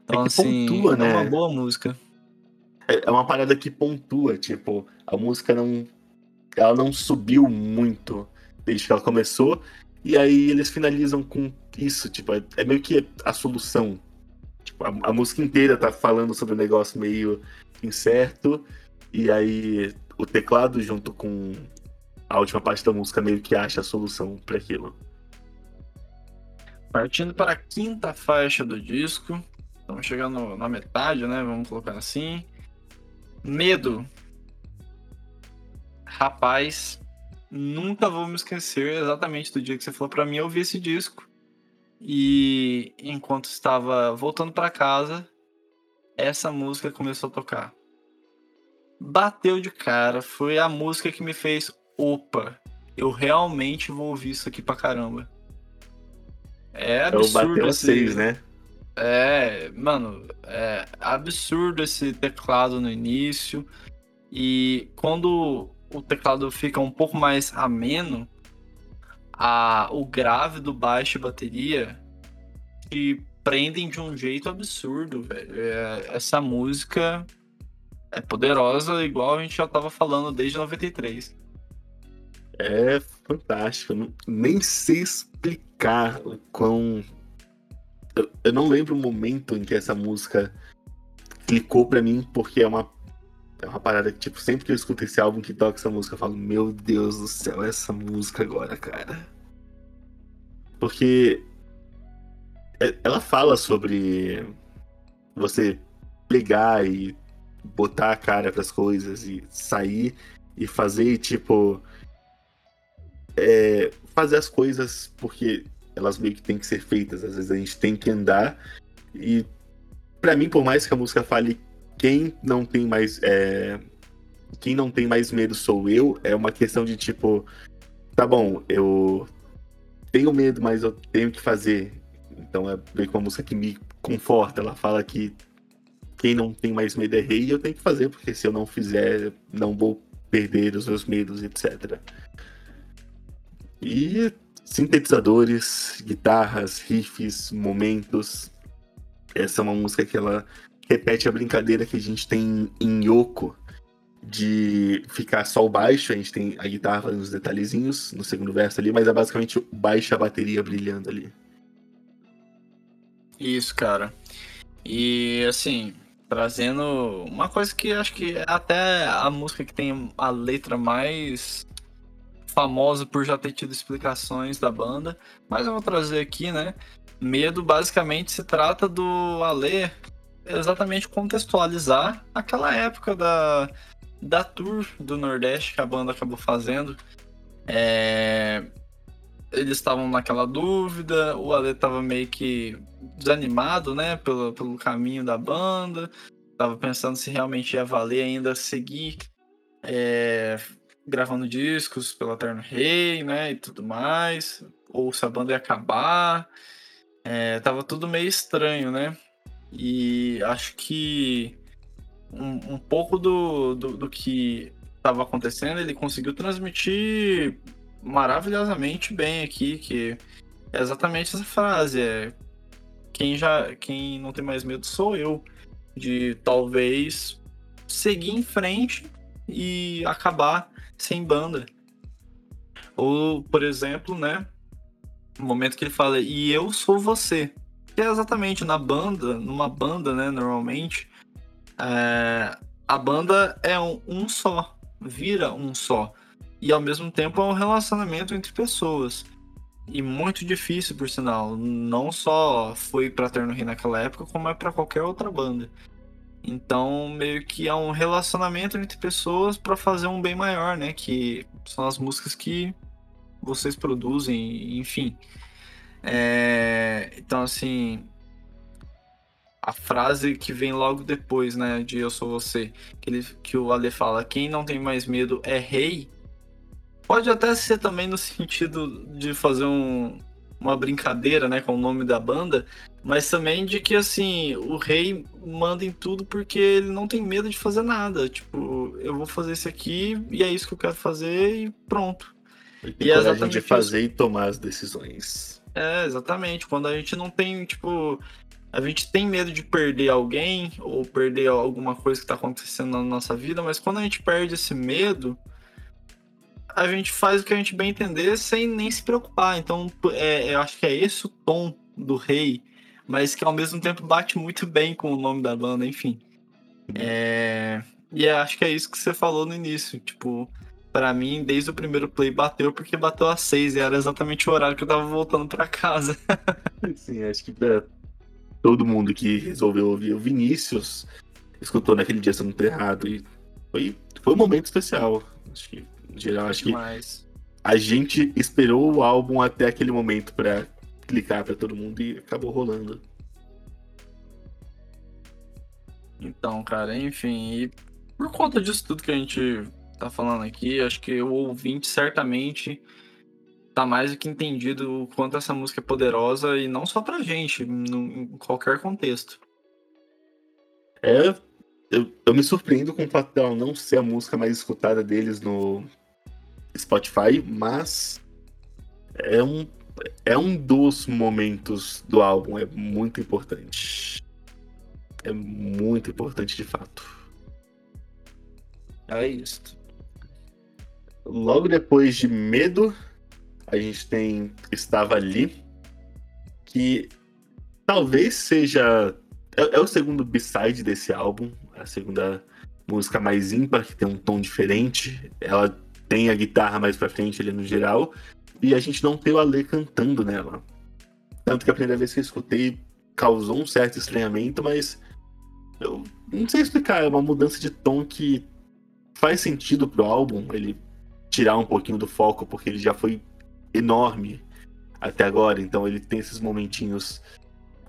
Então, é assim, pontua, né? é uma boa música. É, é uma parada que pontua, tipo, a música não. Ela não subiu muito desde que ela começou. E aí eles finalizam com isso, tipo, é, é meio que a solução. Tipo, a, a, música inteira tá falando sobre um negócio meio incerto. E aí o teclado junto com a última parte da música meio que acha a solução para aquilo. Partindo para a quinta faixa do disco, estamos chegando na metade, né? Vamos colocar assim. Medo. Rapaz, nunca vou me esquecer exatamente do dia que você falou para mim eu ouvi esse disco. E enquanto estava voltando para casa, essa música começou a tocar. Bateu de cara, foi a música que me fez, opa, eu realmente vou ouvir isso aqui pra caramba. É absurdo. bateu esse... seis, né? É, mano, é absurdo esse teclado no início. E quando o teclado fica um pouco mais ameno, a, o grave do baixo e bateria te prendem de um jeito absurdo, velho. É, essa música é poderosa, igual a gente já tava falando desde 93. É fantástico. nem sei explicar o quão eu, eu não lembro o momento em que essa música clicou para mim, porque é uma, é uma parada que, tipo, sempre que eu escuto esse álbum que toca essa música, eu falo, meu Deus do céu, essa música agora, cara. Porque é, ela fala sobre você pegar e botar a cara para as coisas e sair e fazer, tipo. É, fazer as coisas porque elas meio que têm que ser feitas. Às vezes a gente tem que andar. E para mim, por mais que a música fale quem não tem mais. É... Quem não tem mais medo sou eu, é uma questão de tipo. Tá bom, eu tenho medo, mas eu tenho que fazer. Então é meio que uma música que me conforta. Ela fala que quem não tem mais medo é rei e eu tenho que fazer, porque se eu não fizer, não vou perder os meus medos, etc. E sintetizadores, guitarras, riffs, momentos. Essa é uma música que ela repete a brincadeira que a gente tem em Yoko de ficar só o baixo, a gente tem a guitarra nos detalhezinhos no segundo verso ali, mas é basicamente e a bateria brilhando ali. Isso, cara. E assim, trazendo uma coisa que acho que é até a música que tem a letra mais famosa por já ter tido explicações da banda, mas eu vou trazer aqui, né? Medo basicamente se trata do Alê exatamente contextualizar aquela época da, da tour do Nordeste que a banda acabou fazendo. É... Eles estavam naquela dúvida, o Ale estava meio que desanimado, né, pelo, pelo caminho da banda, tava pensando se realmente ia valer ainda seguir é, gravando discos pela Eterno Rei, né, e tudo mais, ou se a banda ia acabar. É, tava tudo meio estranho, né? E acho que um, um pouco do, do, do, que estava acontecendo, ele conseguiu transmitir maravilhosamente bem aqui, que é exatamente essa frase, é quem já quem não tem mais medo sou eu de talvez seguir em frente e acabar sem banda. Ou, por exemplo, né, o momento que ele fala e eu sou você. Que é exatamente na banda, numa banda, né, normalmente, é, a banda é um, um só, vira um só. E ao mesmo tempo é um relacionamento entre pessoas. E muito difícil, por sinal. Não só foi pra Terno Rei naquela época, como é para qualquer outra banda. Então, meio que é um relacionamento entre pessoas para fazer um bem maior, né? Que são as músicas que vocês produzem, enfim. É... Então, assim, a frase que vem logo depois, né, de Eu Sou Você, que, ele, que o Ale fala, quem não tem mais medo é rei, pode até ser também no sentido de fazer um, uma brincadeira, né, com o nome da banda, mas também de que, assim, o rei manda em tudo porque ele não tem medo de fazer nada, tipo, eu vou fazer isso aqui e é isso que eu quero fazer e pronto. Ele tem e é exatamente de fazer isso. e tomar as decisões. É, exatamente. Quando a gente não tem, tipo, a gente tem medo de perder alguém ou perder alguma coisa que está acontecendo na nossa vida, mas quando a gente perde esse medo, a gente faz o que a gente bem entender sem nem se preocupar. Então, é, eu acho que é esse o tom do rei, mas que ao mesmo tempo bate muito bem com o nome da banda, enfim. É... E acho que é isso que você falou no início. Tipo, para mim, desde o primeiro play bateu, porque bateu às seis e era exatamente o horário que eu tava voltando para casa. Sim, acho que é, todo mundo que resolveu ouvir o Vinícius escutou naquele dia sendo errado e foi, foi um momento especial. Acho que, em geral, acho Demais. que a gente esperou o álbum até aquele momento para clicar para todo mundo e acabou rolando. Então, cara, enfim, e por conta disso tudo que a gente tá falando aqui, acho que o ouvinte certamente tá mais do que entendido o quanto essa música é poderosa e não só pra gente, no, em qualquer contexto. É, eu, eu me surpreendo com o fato dela não ser a música mais escutada deles no Spotify, mas é um, é um dos momentos do álbum, é muito importante. É muito importante de fato. É isso. Logo depois de Medo, a gente tem Estava Ali, que talvez seja. É, é o segundo B-side desse álbum, a segunda música mais ímpar, que tem um tom diferente. Ela tem a guitarra mais pra frente ali no geral. E a gente não tem o Ale cantando nela. Tanto que a primeira vez que eu escutei causou um certo estranhamento, mas eu não sei explicar, é uma mudança de tom que faz sentido pro álbum, ele tirar um pouquinho do foco, porque ele já foi enorme até agora, então ele tem esses momentinhos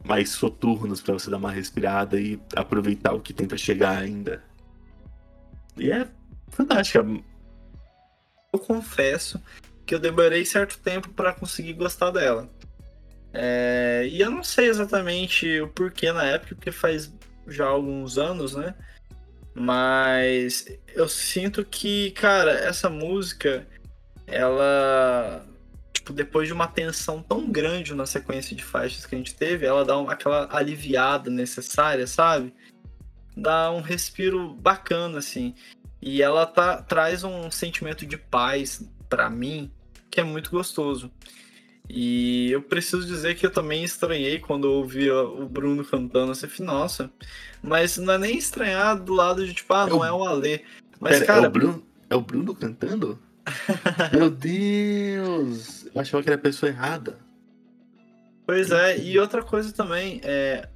mais soturnos para você dar uma respirada e aproveitar o que tem para chegar ainda. E é fantástica. Eu confesso que eu demorei certo tempo para conseguir gostar dela. É... e eu não sei exatamente o porquê na época, porque faz já alguns anos, né? Mas eu sinto que, cara, essa música, ela tipo, depois de uma tensão tão grande na sequência de faixas que a gente teve, ela dá uma, aquela aliviada necessária, sabe? Dá um respiro bacana, assim. E ela tá, traz um sentimento de paz para mim que é muito gostoso. E eu preciso dizer que eu também estranhei quando eu ouvi o Bruno cantando assim, nossa, mas não é nem estranhar do lado de tipo, ah, não é o Alê. Mas, Pera, cara. É o, Bruno, é o Bruno cantando? Meu Deus! Eu achava que era a pessoa errada. Pois é, e outra coisa também, é,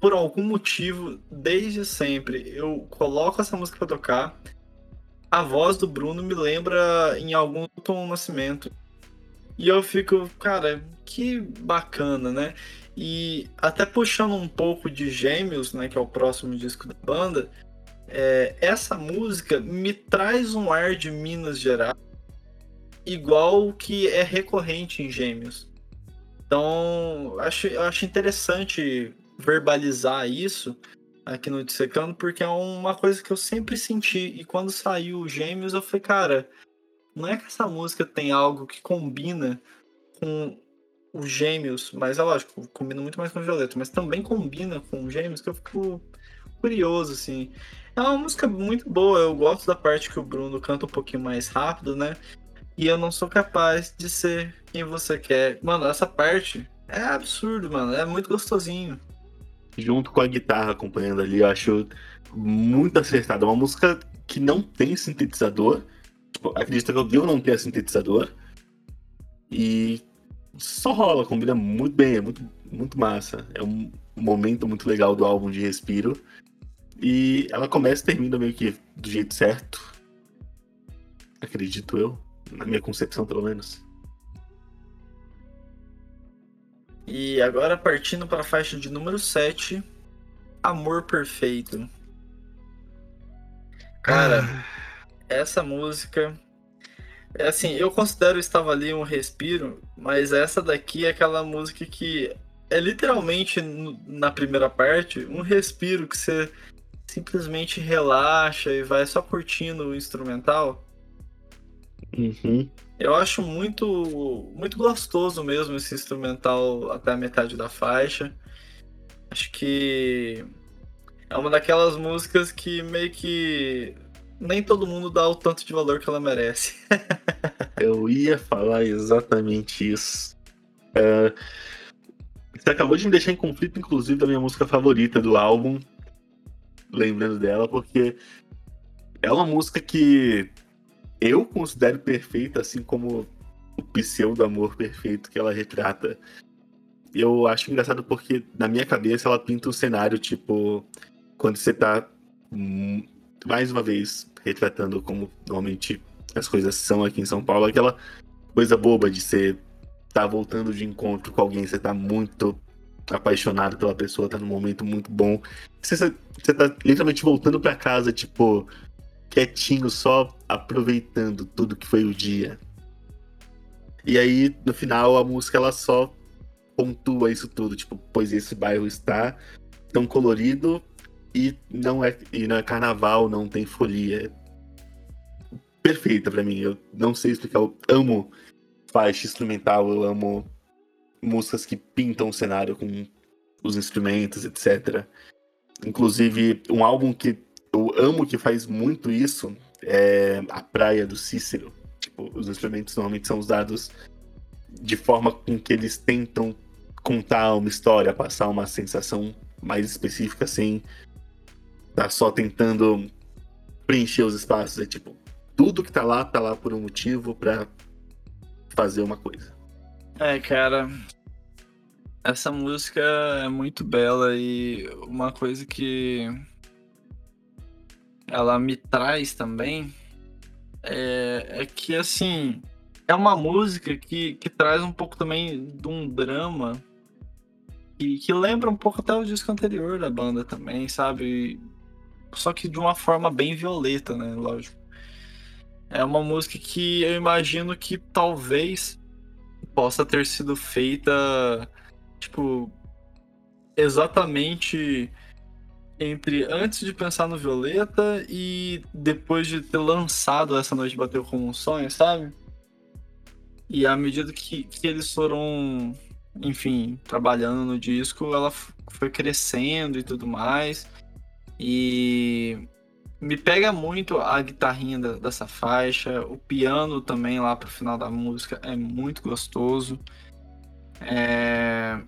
por algum motivo, desde sempre, eu coloco essa música pra tocar. A voz do Bruno me lembra em algum Tom Nascimento. E eu fico, cara, que bacana, né? E até puxando um pouco de Gêmeos, né, que é o próximo disco da banda, é, essa música me traz um ar de Minas Gerais igual que é recorrente em Gêmeos. Então, acho, acho interessante verbalizar isso, aqui no Dissecando, porque é uma coisa que eu sempre senti. E quando saiu o Gêmeos, eu falei, cara, não é que essa música tem algo que combina com os Gêmeos, mas é lógico, combina muito mais com o Violeta, mas também combina com os Gêmeos, que eu fico curioso, assim. É uma música muito boa, eu gosto da parte que o Bruno canta um pouquinho mais rápido, né? E eu não sou capaz de ser quem você quer. Mano, essa parte é absurdo, mano. É muito gostosinho. Junto com a guitarra acompanhando ali, eu acho muito acertada. Uma música que não tem sintetizador. Tipo, acredito que eu não tenha sintetizador. E só rola, combina muito bem, é muito, muito massa. É um momento muito legal do álbum de Respiro. E ela começa e termina meio que do jeito certo. Acredito eu. Na minha concepção, pelo menos. E agora partindo para a faixa de número 7, Amor Perfeito. Cara, ah. essa música. É assim, eu considero Estava Ali um respiro, mas essa daqui é aquela música que é literalmente, na primeira parte, um respiro que você simplesmente relaxa e vai só curtindo o instrumental. Uhum. Eu acho muito, muito gostoso mesmo esse instrumental até a metade da faixa. Acho que é uma daquelas músicas que meio que nem todo mundo dá o tanto de valor que ela merece. Eu ia falar exatamente isso. É... Você acabou de me deixar em conflito, inclusive, da minha música favorita do álbum. Lembrando dela, porque é uma música que eu considero perfeita, assim como o pseudo-amor perfeito que ela retrata. Eu acho engraçado porque, na minha cabeça, ela pinta um cenário, tipo, quando você tá, hum, mais uma vez, retratando como normalmente as coisas são aqui em São Paulo, aquela coisa boba de você tá voltando de encontro com alguém, você tá muito apaixonado pela pessoa, tá num momento muito bom. Você, você tá literalmente voltando para casa, tipo, quietinho, só aproveitando tudo que foi o dia. E aí, no final, a música ela só pontua isso tudo, tipo, pois esse bairro está tão colorido e não é, e não é carnaval, não tem folia. Perfeita para mim, eu não sei explicar, eu amo faixa instrumental, eu amo músicas que pintam o cenário com os instrumentos, etc. Inclusive, um álbum que eu amo que faz muito isso é a praia do Cícero. Tipo, os instrumentos normalmente são usados de forma com que eles tentam contar uma história, passar uma sensação mais específica, sem tá só tentando preencher os espaços. É tipo, tudo que tá lá, tá lá por um motivo para fazer uma coisa. É, cara. Essa música é muito bela e uma coisa que ela me traz também é, é que, assim, é uma música que, que traz um pouco também de um drama e que lembra um pouco até o disco anterior da banda também, sabe? Só que de uma forma bem violeta, né? Lógico. É uma música que eu imagino que talvez possa ter sido feita, tipo, exatamente entre antes de pensar no Violeta e depois de ter lançado Essa Noite Bateu Como um Sonho, sabe? E à medida que, que eles foram, enfim, trabalhando no disco, ela foi crescendo e tudo mais. E me pega muito a guitarrinha da, dessa faixa, o piano também lá pro final da música é muito gostoso. É,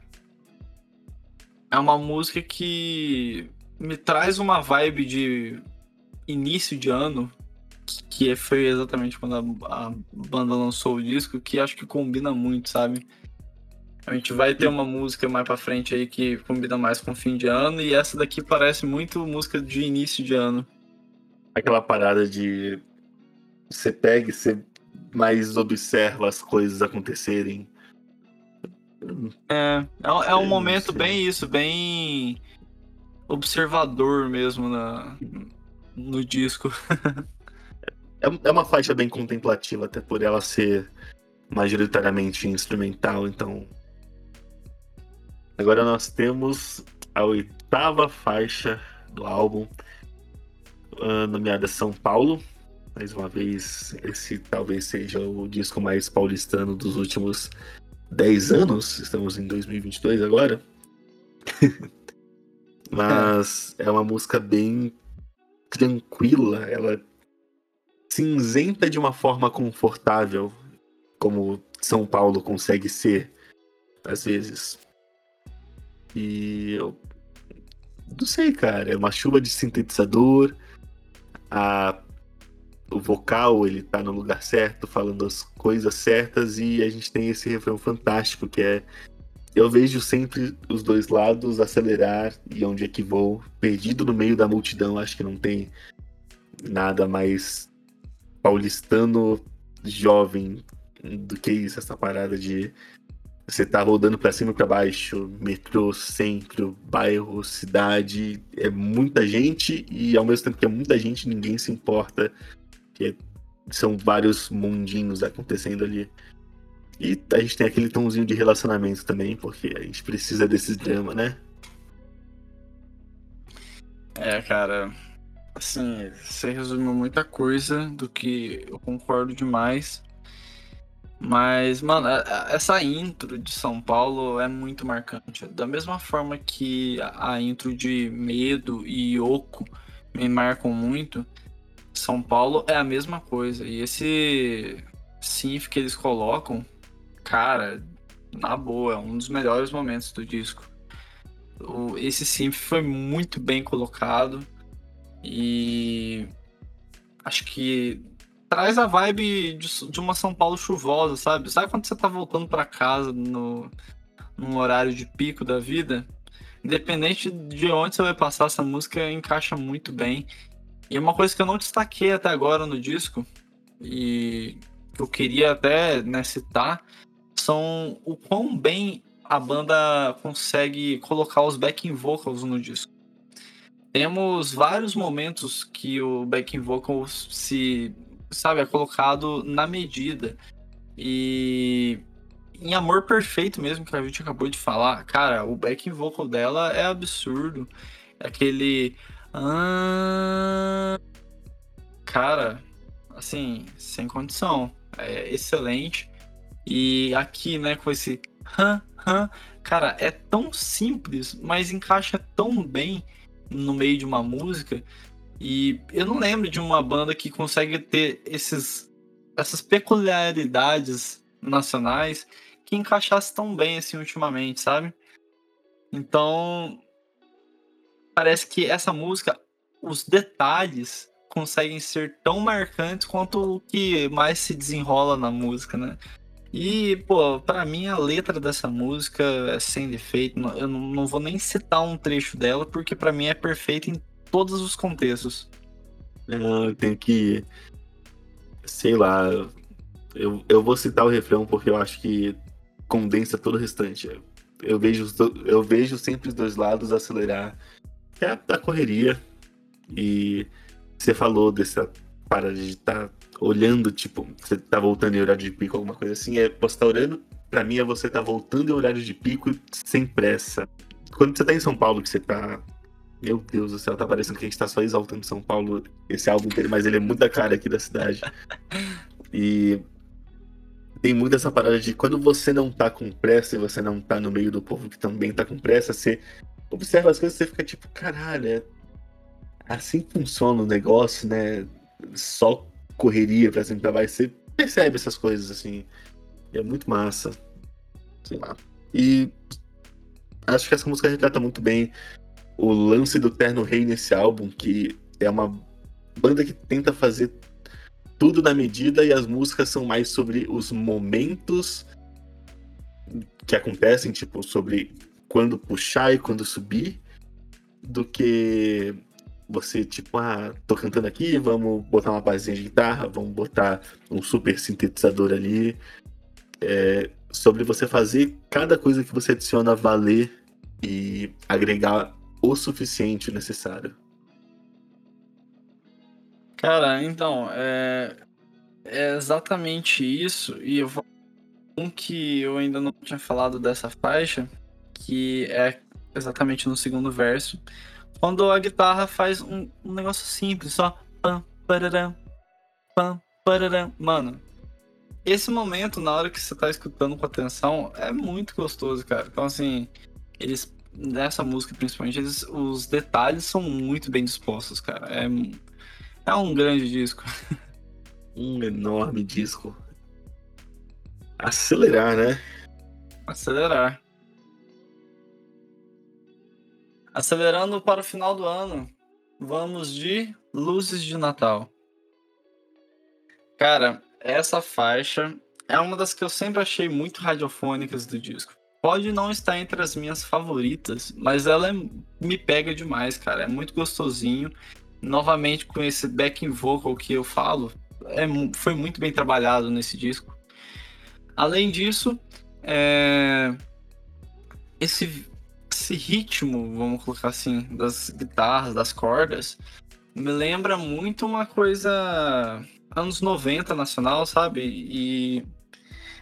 é uma música que me traz uma vibe de início de ano, que foi exatamente quando a, a, banda lançou o disco, que acho que combina muito, sabe? A gente vai ter uma música mais pra frente aí que combina mais com fim de ano, e essa daqui parece muito música de início de ano. Aquela parada de você pega e você mais observa as coisas acontecerem. É, é, é um momento bem isso, bem observador mesmo na, no disco. é, é uma faixa bem contemplativa, até por ela ser majoritariamente instrumental, então. Agora nós temos a oitava faixa do álbum. Uh, nomeada São Paulo. Mais uma vez, esse talvez seja o disco mais paulistano dos últimos 10 anos. Estamos em 2022 agora. Mas é. é uma música bem tranquila, ela cinzenta de uma forma confortável, como São Paulo consegue ser às vezes. E eu não sei, cara, é uma chuva de sintetizador, a o vocal ele tá no lugar certo, falando as coisas certas e a gente tem esse refrão fantástico que é eu vejo sempre os dois lados acelerar e onde é que vou, perdido no meio da multidão, acho que não tem nada mais paulistano jovem do que isso, essa parada de você tá rodando para cima e para baixo, metrô, centro, bairro, cidade, é muita gente e ao mesmo tempo que é muita gente, ninguém se importa, que são vários mundinhos acontecendo ali. E a gente tem aquele tomzinho de relacionamento também, porque a gente precisa desse drama, né? É, cara. Assim, você resumiu muita coisa do que eu concordo demais. Mas, mano, essa intro de São Paulo é muito marcante. Da mesma forma que a intro de Medo e Oco me marcam muito, São Paulo é a mesma coisa. E esse synth que eles colocam cara, na boa, é um dos melhores momentos do disco. O, esse synth foi muito bem colocado e acho que traz a vibe de, de, uma São Paulo chuvosa, sabe? Sabe quando você tá voltando para casa no num horário de pico da vida? Independente de onde você vai passar, essa música encaixa muito bem. E é uma coisa que eu não destaquei até agora no disco e que eu queria até né, citar são o quão bem a banda consegue colocar os backing vocals no disco. Temos vários momentos que o backing vocal se, sabe, é colocado na medida. E em Amor Perfeito mesmo, que a gente acabou de falar, cara, o backing vocal dela é absurdo. É aquele. Ah, cara, assim, sem condição. É excelente. E aqui, né, com esse hã, hã, cara, é tão simples, mas encaixa tão bem no meio de uma música. E eu não lembro de uma banda que consegue ter esses, essas peculiaridades nacionais que encaixasse tão bem assim ultimamente, sabe? Então, parece que essa música, os detalhes conseguem ser tão marcantes quanto o que mais se desenrola na música, né? E, pô, pra mim a letra dessa música é sem defeito. Eu não vou nem citar um trecho dela, porque para mim é perfeita em todos os contextos. Eu tenho que. Sei lá. Eu, eu vou citar o refrão porque eu acho que condensa todo o restante. Eu vejo, eu vejo sempre os dois lados acelerar. É a, correria. E você falou dessa parada de estar tá olhando, tipo, você tá voltando em horário de pico, alguma coisa assim, é você tá olhando, pra mim é você tá voltando em horário de pico sem pressa. Quando você tá em São Paulo, que você tá. Meu Deus do céu, tá parecendo que a gente tá só exaltando São Paulo, esse álbum dele, mas ele é muito da cara aqui da cidade. E tem muito essa parada de quando você não tá com pressa e você não tá no meio do povo que também tá com pressa, você observa as coisas e você fica tipo, caralho, é assim funciona o negócio, né? Só correria pra cima pra baixo, você percebe essas coisas, assim. É muito massa. Sei lá. E acho que essa música retrata muito bem o lance do Terno Rei nesse álbum, que é uma banda que tenta fazer tudo na medida e as músicas são mais sobre os momentos que acontecem, tipo, sobre quando puxar e quando subir, do que você, tipo, ah, tô cantando aqui, vamos botar uma basezinha de guitarra, vamos botar um super sintetizador ali. É, sobre você fazer cada coisa que você adiciona valer e agregar o suficiente necessário. Cara, então, é, é exatamente isso. E eu vou um que eu ainda não tinha falado dessa faixa, que é exatamente no segundo verso, quando a guitarra faz um, um negócio simples, só pam, pararam, pam, pararam. Mano, esse momento, na hora que você tá escutando com atenção, é muito gostoso, cara. Então, assim, eles, nessa música principalmente, eles, os detalhes são muito bem dispostos, cara. É, é um grande disco. Um enorme disco. Acelerar, né? Acelerar. Acelerando para o final do ano, vamos de Luzes de Natal. Cara, essa faixa é uma das que eu sempre achei muito radiofônicas do disco. Pode não estar entre as minhas favoritas, mas ela é, me pega demais, cara. É muito gostosinho. Novamente com esse backing vocal que eu falo, é, foi muito bem trabalhado nesse disco. Além disso, é, esse, esse ritmo, vamos colocar assim, das guitarras, das cordas, me lembra muito uma coisa anos 90 nacional, sabe? E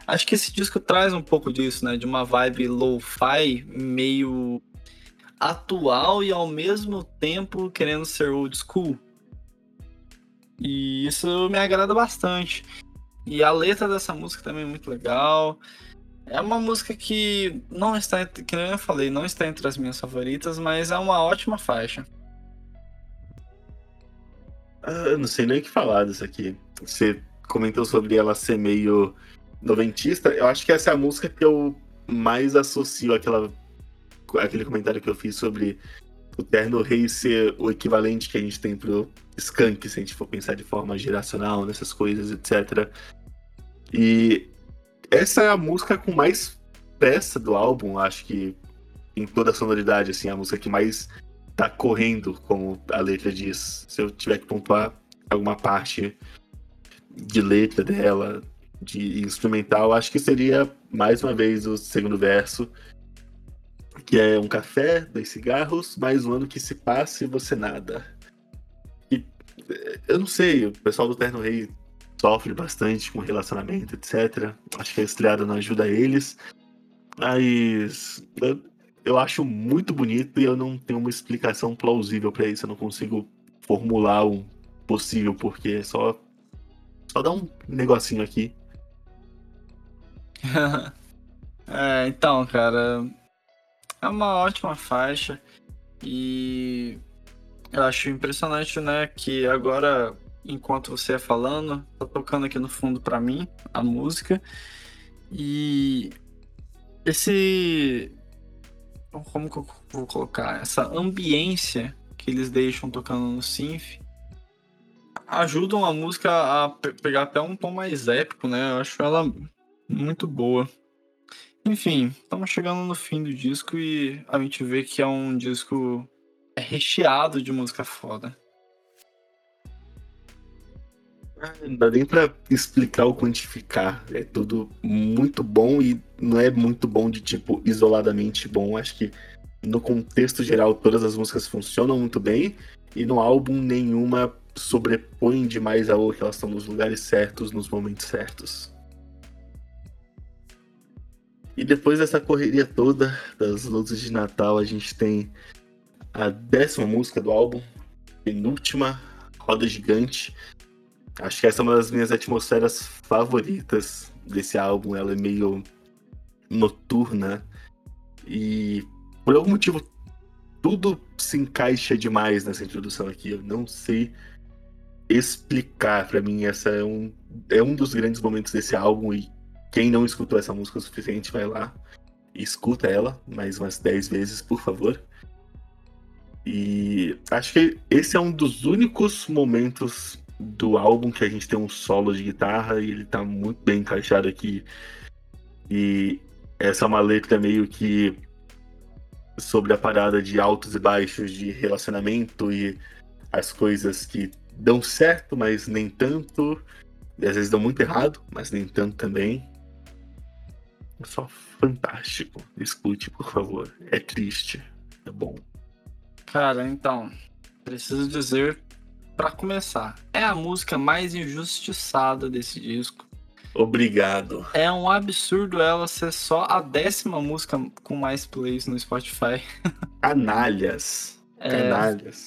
acho que esse disco traz um pouco disso, né? De uma vibe lo-fi meio atual e ao mesmo tempo querendo ser old school. E isso me agrada bastante. E a letra dessa música também é muito legal. É uma música que não está, que eu falei, não está entre as minhas favoritas, mas é uma ótima faixa. Ah, eu não sei nem o que falar disso aqui. Você comentou sobre ela ser meio noventista. Eu acho que essa é a música que eu mais associo àquela, àquele comentário que eu fiz sobre o Terno Rei ser o equivalente que a gente tem pro Skunk, se a gente for pensar de forma geracional nessas coisas, etc. E essa é a música com mais peça do álbum, acho que em toda a sonoridade, assim, a música que mais tá correndo, como a letra diz. Se eu tiver que pontuar alguma parte de letra dela, de instrumental, acho que seria mais uma vez o segundo verso, que é um café, dois cigarros, mais um ano que se passa e você nada. E eu não sei, o pessoal do Terno Rei sofre bastante com relacionamento, etc. Acho que a estreada não ajuda eles. Mas eu acho muito bonito e eu não tenho uma explicação plausível para isso. Eu não consigo formular um possível porque só só dá um negocinho aqui. é, então, cara, é uma ótima faixa e eu acho impressionante, né, que agora enquanto você é falando, tá tocando aqui no fundo para mim a música e esse como que eu vou colocar? Essa ambiência que eles deixam tocando no synth ajudam a música a pegar até um tom mais épico, né? Eu acho ela muito boa. Enfim, estamos chegando no fim do disco e a gente vê que é um disco recheado de música foda. Não dá nem pra explicar ou quantificar. É tudo muito bom e não é muito bom de tipo isoladamente bom. Acho que no contexto geral todas as músicas funcionam muito bem e no álbum nenhuma sobrepõe demais a outra. Elas estão nos lugares certos, nos momentos certos. E depois dessa correria toda das luzes de Natal, a gente tem a décima música do álbum, penúltima, Roda Gigante. Acho que essa é uma das minhas atmosferas favoritas desse álbum. Ela é meio noturna e por algum motivo tudo se encaixa demais nessa introdução aqui. Eu não sei explicar. Para mim, essa é um, é um dos grandes momentos desse álbum e quem não escutou essa música o suficiente, vai lá e escuta ela mais umas 10 vezes, por favor. E acho que esse é um dos únicos momentos do álbum que a gente tem um solo de guitarra e ele tá muito bem encaixado aqui. E essa é uma letra meio que sobre a parada de altos e baixos de relacionamento e as coisas que dão certo, mas nem tanto. E às vezes dão muito errado, mas nem tanto também. É só fantástico. Escute, por favor. É triste. É bom. Cara, então, preciso dizer para começar, é a música mais injustiçada desse disco. Obrigado. É um absurdo ela ser só a décima música com mais plays no Spotify. Canalhas. Canalhas.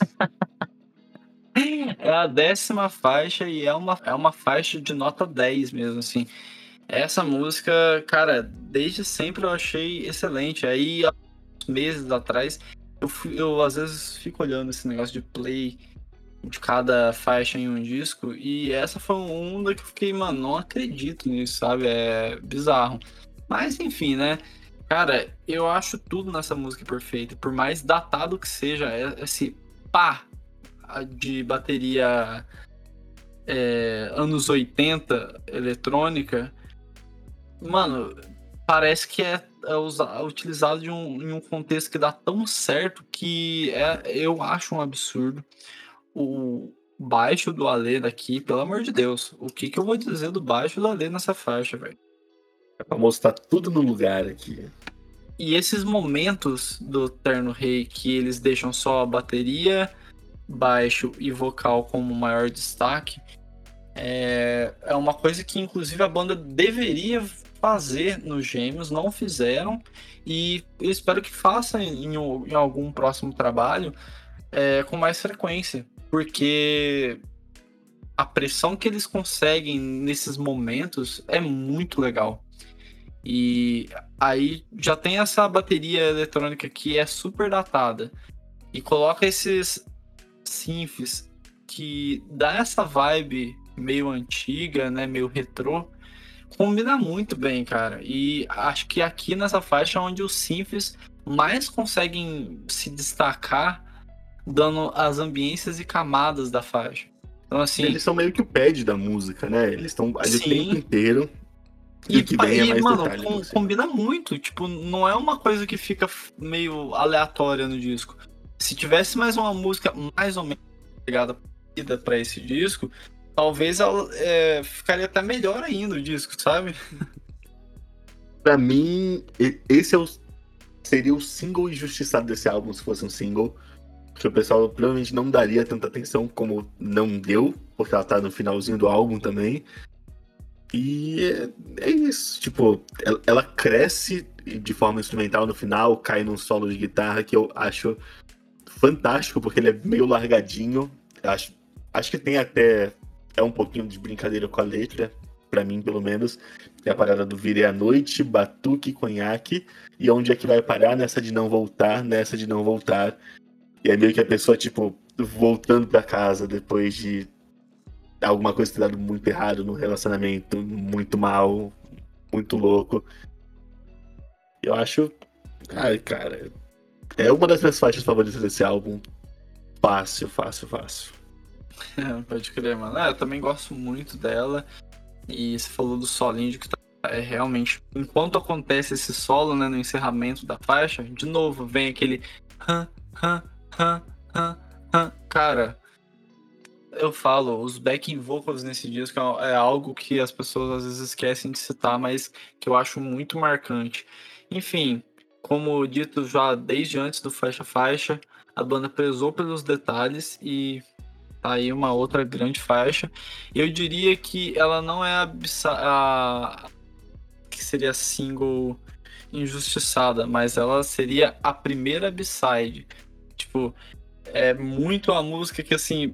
É a décima faixa e é uma, é uma faixa de nota 10 mesmo, assim. Essa música, cara, desde sempre eu achei excelente. Aí, há meses atrás, eu, fui, eu às vezes fico olhando esse negócio de play de cada faixa em um disco, e essa foi uma que eu fiquei, mano, não acredito nisso, sabe? É bizarro. Mas enfim, né? Cara, eu acho tudo nessa música perfeito. Por mais datado que seja, é, esse pá de bateria é, anos 80 eletrônica, mano, parece que é, é usa, utilizado de um, em um contexto que dá tão certo que é, eu acho um absurdo. O baixo do Alê daqui, pelo amor de Deus, o que, que eu vou dizer do baixo do Alê nessa faixa, velho? É pra mostrar tudo no lugar aqui. E esses momentos do Terno Rei que eles deixam só a bateria baixo e vocal como maior destaque, é, é uma coisa que inclusive a banda deveria fazer nos Gêmeos, não fizeram, e eu espero que faça em, em algum próximo trabalho é, com mais frequência, porque a pressão que eles conseguem nesses momentos é muito legal. E aí já tem essa bateria eletrônica que é super datada. E coloca esses synths que dá essa vibe meio antiga, né, meio retrô, combina muito bem, cara. E acho que aqui nessa faixa é onde os synths mais conseguem se destacar, dando as ambiências e camadas da faixa. Então, assim. Eles são meio que o pad da música, né? Eles estão ali o tempo inteiro. E, que vem e, é mano, com, combina muito. Tipo, não é uma coisa que fica meio aleatória no disco se tivesse mais uma música mais ou menos ligada para esse disco, talvez ela é, ficaria até melhor ainda o disco, sabe? Para mim, esse é o, seria o single injustiçado desse álbum se fosse um single. Que o pessoal provavelmente não daria tanta atenção como não deu, porque ela tá no finalzinho do álbum também. E é, é isso, tipo, ela, ela, cresce de forma instrumental no final, cai num solo de guitarra que eu acho fantástico, porque ele é meio largadinho. Acho, acho que tem até é um pouquinho de brincadeira com a letra, para mim, pelo menos. É a parada do virei à noite, batuque, conhaque. E onde é que vai parar nessa de não voltar, nessa de não voltar. E é meio que a pessoa, tipo, voltando para casa depois de alguma coisa ter dado muito errado no relacionamento, muito mal, muito louco. Eu acho. Ai, cara, é uma das minhas faixas favoritas desse álbum. Fácil, fácil, fácil. Pode crer, mano. É, eu também gosto muito dela. E você falou do solinho que tá, é realmente. Enquanto acontece esse solo, né, no encerramento da faixa, de novo vem aquele. Hã, hã, Cara, eu falo, os backing vocals nesse disco é, é algo que as pessoas às vezes esquecem de citar, mas que eu acho muito marcante. Enfim, como dito já desde antes do Faixa Faixa, a banda prezou pelos detalhes e tá aí uma outra grande faixa. Eu diria que ela não é a, a que seria single injustiçada, mas ela seria a primeira B-side. Tipo, é muito a música que assim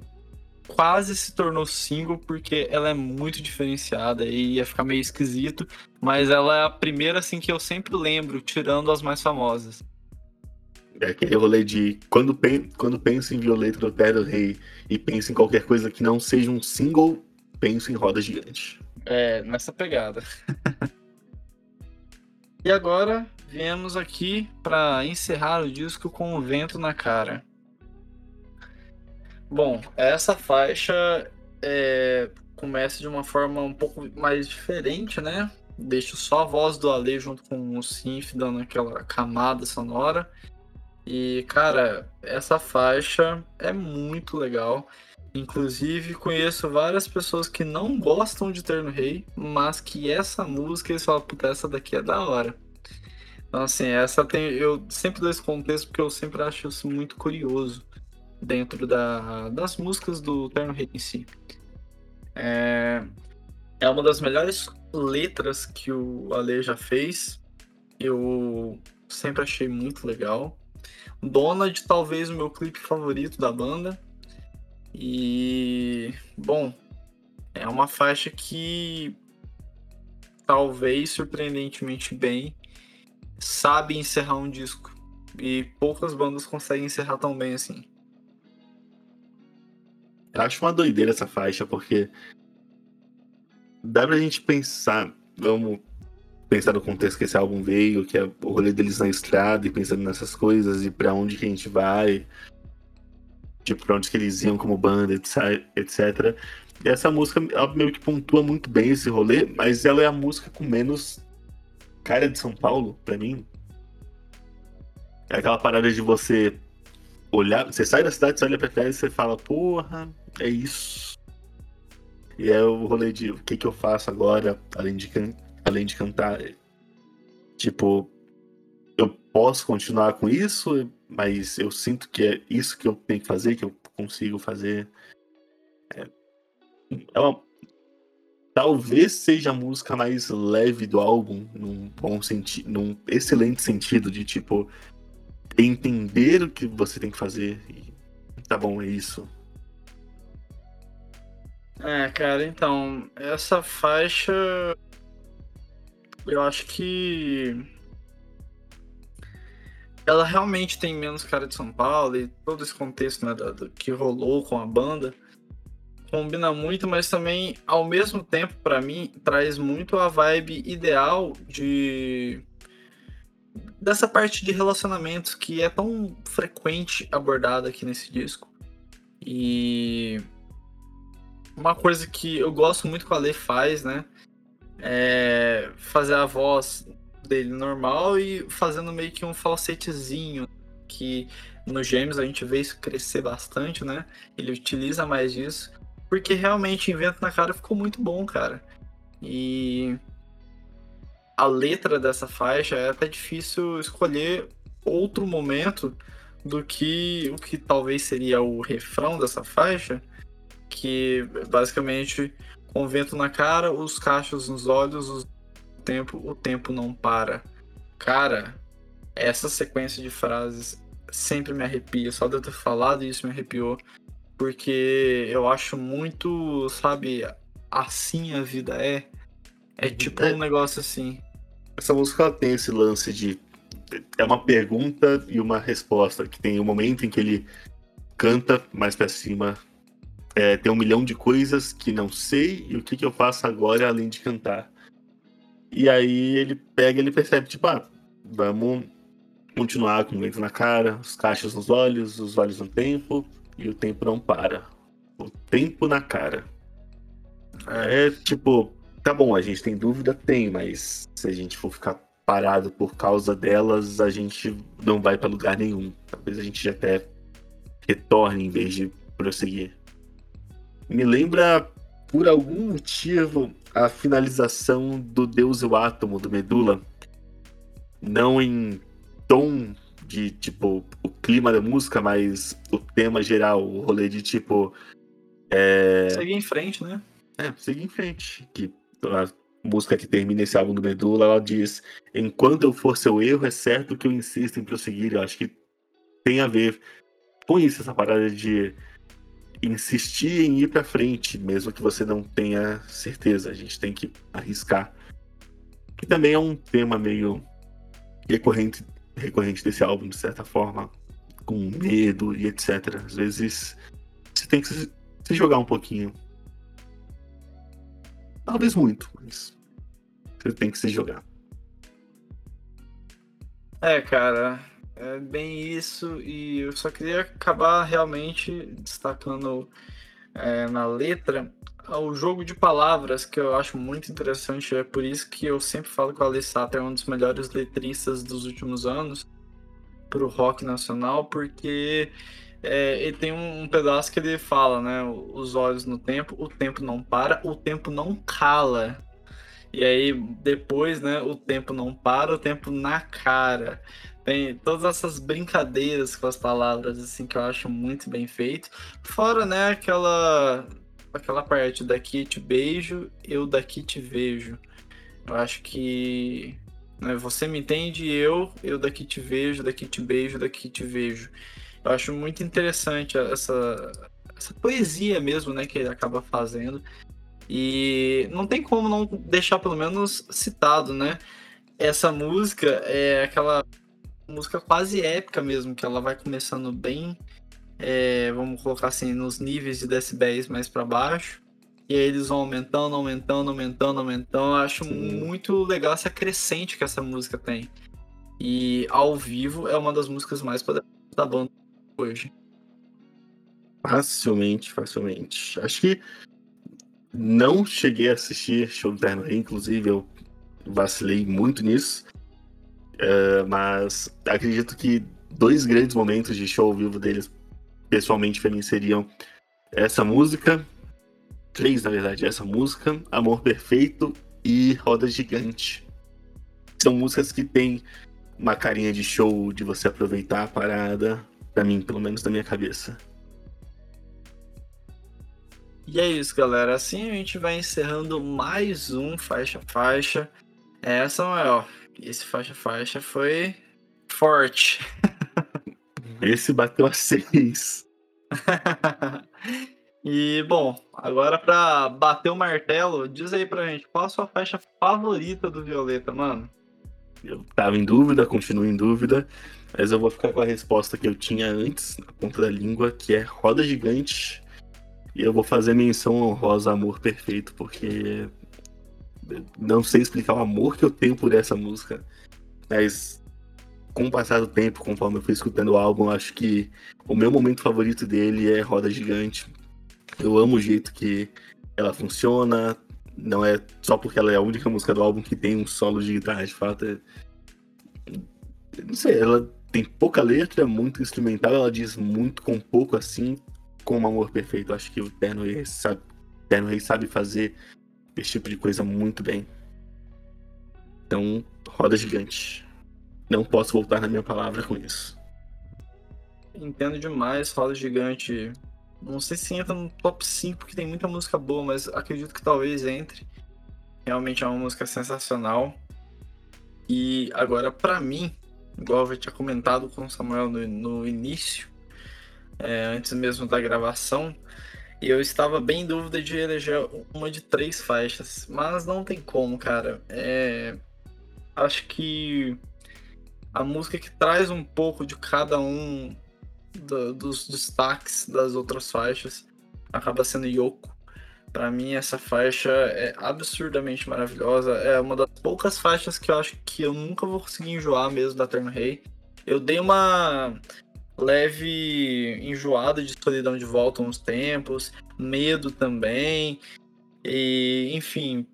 quase se tornou single porque ela é muito diferenciada e ia ficar meio esquisito, mas ela é a primeira assim que eu sempre lembro, tirando as mais famosas. É aquele rolê de quando, pen, quando penso em Violeta do Terra Rei e penso em qualquer coisa que não seja um single, penso em Roda Gigante. É, nessa pegada. e agora viemos aqui para encerrar o disco com o vento na cara. Bom, essa faixa é, começa de uma forma um pouco mais diferente, né? Deixo só a voz do Ale junto com o synth dando aquela camada sonora. E, cara, essa faixa é muito legal. Inclusive, conheço várias pessoas que não gostam de Terno Rei, mas que essa música eles falam, puta, essa daqui é da hora. Então, assim, essa tem. Eu sempre dou esse contexto porque eu sempre acho isso muito curioso dentro da, das músicas do Terno Rei em si. É, é uma das melhores letras que o Ale já fez. Eu sempre achei muito legal. Donald, talvez o meu clipe favorito da banda. E, bom, é uma faixa que talvez surpreendentemente bem sabe encerrar um disco. E poucas bandas conseguem encerrar tão bem assim. Eu acho uma doideira essa faixa, porque dá pra gente pensar, vamos pensar no contexto que esse álbum veio, que é o rolê deles na estrada e pensando nessas coisas e para onde que a gente vai, tipo, pra onde que eles iam como banda, etc. E essa música ela meio que pontua muito bem esse rolê, mas ela é a música com menos cara de São Paulo, para mim. É aquela parada de você olhar, você sai da cidade, você olha pra trás e você fala, porra, é isso. E é o rolê de o que, que eu faço agora, além de, can além de cantar. Tipo, eu posso continuar com isso, mas eu sinto que é isso que eu tenho que fazer, que eu consigo fazer. É, é uma, talvez seja a música mais leve do álbum, num bom sentido, num excelente sentido de tipo entender o que você tem que fazer e tá bom, é isso. É, cara, então, essa faixa eu acho que ela realmente tem menos cara de São Paulo e todo esse contexto né, do, do que rolou com a banda combina muito, mas também ao mesmo tempo para mim traz muito a vibe ideal de dessa parte de relacionamentos que é tão frequente abordada aqui nesse disco. E uma coisa que eu gosto muito que a Lê faz, né? É fazer a voz dele normal e fazendo meio que um falsetezinho que no Gêmeos a gente vê isso crescer bastante, né? Ele utiliza mais disso, porque realmente Invento na Cara ficou muito bom, cara. E a letra dessa faixa é até difícil escolher outro momento do que o que talvez seria o refrão dessa faixa, que basicamente com o vento na cara, os cachos nos olhos, o tempo, o tempo não para. Cara, essa sequência de frases sempre me arrepia. Só de eu ter falado isso me arrepiou. Porque eu acho muito, sabe, assim a vida é. É tipo é. um negócio assim. Essa música tem esse lance de. É uma pergunta e uma resposta. Que tem um momento em que ele canta mais para cima, é, tem um milhão de coisas que não sei e o que, que eu faço agora além de cantar. E aí ele pega ele percebe, tipo, ah, vamos continuar com o vento na cara, os cachos nos olhos, os olhos no tempo e o tempo não para. O tempo na cara. É tipo, tá bom, a gente tem dúvida? Tem, mas se a gente for ficar parado por causa delas, a gente não vai para lugar nenhum. Talvez a gente até retorne em vez de prosseguir me lembra, por algum motivo, a finalização do Deus e o Átomo, do Medula. Não em tom de, tipo, o clima da música, mas o tema geral, o rolê de, tipo... É... Seguir em frente, né? É, seguir em frente. Que a música que termina esse álbum do Medula, ela diz: Enquanto eu for seu erro, é certo que eu insisto em prosseguir. Eu acho que tem a ver com isso, essa parada de insistir em ir para frente, mesmo que você não tenha certeza. A gente tem que arriscar. Que também é um tema meio recorrente, recorrente desse álbum, de certa forma, com medo e etc. Às vezes você tem que se, jogar um pouquinho. Talvez muito, mas você tem que se jogar. É, cara, é bem isso, e eu só queria acabar realmente destacando é, na letra o jogo de palavras que eu acho muito interessante. É por isso que eu sempre falo que o Alessato é um dos melhores letristas dos últimos anos para o rock nacional, porque é, ele tem um, um, pedaço que ele fala, né? Os olhos no tempo, o tempo não para, o tempo não cala. E aí depois, né? O tempo não para, o tempo na cara. Tem todas essas brincadeiras com as palavras, assim, que eu acho muito bem feito. Fora, né, aquela, aquela parte daqui te beijo, eu daqui te vejo. Eu acho que Né? Você me entende, eu, eu daqui te vejo, daqui te beijo, daqui te vejo. Eu acho muito interessante essa, essa poesia mesmo, né, que ele acaba fazendo. E não tem como não deixar pelo menos citado, né? Essa música é aquela música quase épica mesmo, que ela vai começando bem, é, vamos colocar assim, nos níveis de decibéis mais para baixo. E aí eles vão aumentando, aumentando, aumentando, aumentando. Eu acho Sim. muito legal essa crescente que essa música tem. E ao vivo é uma das músicas mais poderosas da banda hoje. Facilmente, facilmente. Acho que não cheguei a assistir Show do Terno Rei, inclusive eu vacilei muito nisso. Uh, mas acredito que dois grandes momentos de show ao vivo deles, pessoalmente, pra mim, seriam essa música. Três, na verdade, essa música, Amor Perfeito e Roda Gigante. São músicas que têm uma carinha de show, de você aproveitar a parada, pra mim, pelo menos na minha cabeça. E é isso, galera. Assim a gente vai encerrando mais um faixa faixa. Essa maior. Esse faixa faixa foi forte. Esse bateu a seis. e bom, agora para bater o martelo, diz aí pra gente qual a sua faixa favorita do Violeta, mano? Eu tava em dúvida, continuo em dúvida, mas eu vou ficar com a resposta que eu tinha antes, na ponta da língua, que é Roda Gigante e eu vou fazer menção honrosa Amor Perfeito, porque não sei explicar o amor que eu tenho por essa música, mas com o passar do tempo, conforme eu fui escutando o álbum, acho que o meu momento favorito dele é Roda Gigante. Eu amo o jeito que ela funciona, não é só porque ela é a única música do álbum que tem um solo de guitarra, de fato. É... Não sei, ela tem pouca letra, muito instrumental, ela diz muito com pouco assim, como Amor Perfeito. Acho que o Terno Rei sabe, Terno Rei sabe fazer esse tipo de coisa muito bem. Então, roda gigante. Não posso voltar na minha palavra com isso. Entendo demais, roda gigante. Não sei se entra no top 5, porque tem muita música boa, mas acredito que talvez entre. Realmente é uma música sensacional. E agora, para mim, igual eu tinha comentado com o Samuel no, no início, é, antes mesmo da gravação, eu estava bem em dúvida de eleger uma de três faixas, mas não tem como, cara. É... Acho que a música que traz um pouco de cada um do, dos destaques das outras faixas acaba sendo Yoko. Para mim, essa faixa é absurdamente maravilhosa. É uma das poucas faixas que eu acho que eu nunca vou conseguir enjoar mesmo da Terno Rei. Eu dei uma leve enjoada de solidão de volta uns tempos, medo também. E, enfim,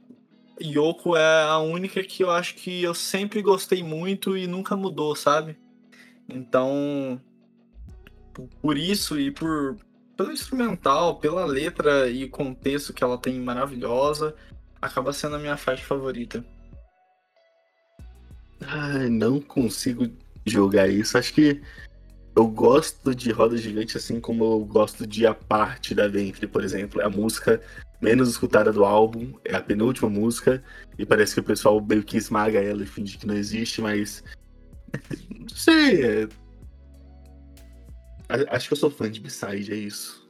Yoko é a única que eu acho que eu sempre gostei muito e nunca mudou, sabe? Então, por isso e por pelo instrumental, pela letra e contexto que ela tem maravilhosa, acaba sendo a minha faixa favorita. Ai, não consigo jogar isso. Acho que eu gosto de Roda Gigante assim como eu gosto de A Parte da Ventre, por exemplo. É a música menos escutada do álbum, é a penúltima música, e parece que o pessoal meio que esmaga ela e finge que não existe, mas. Não sei. É... Acho que eu sou fã de B-Side, é isso.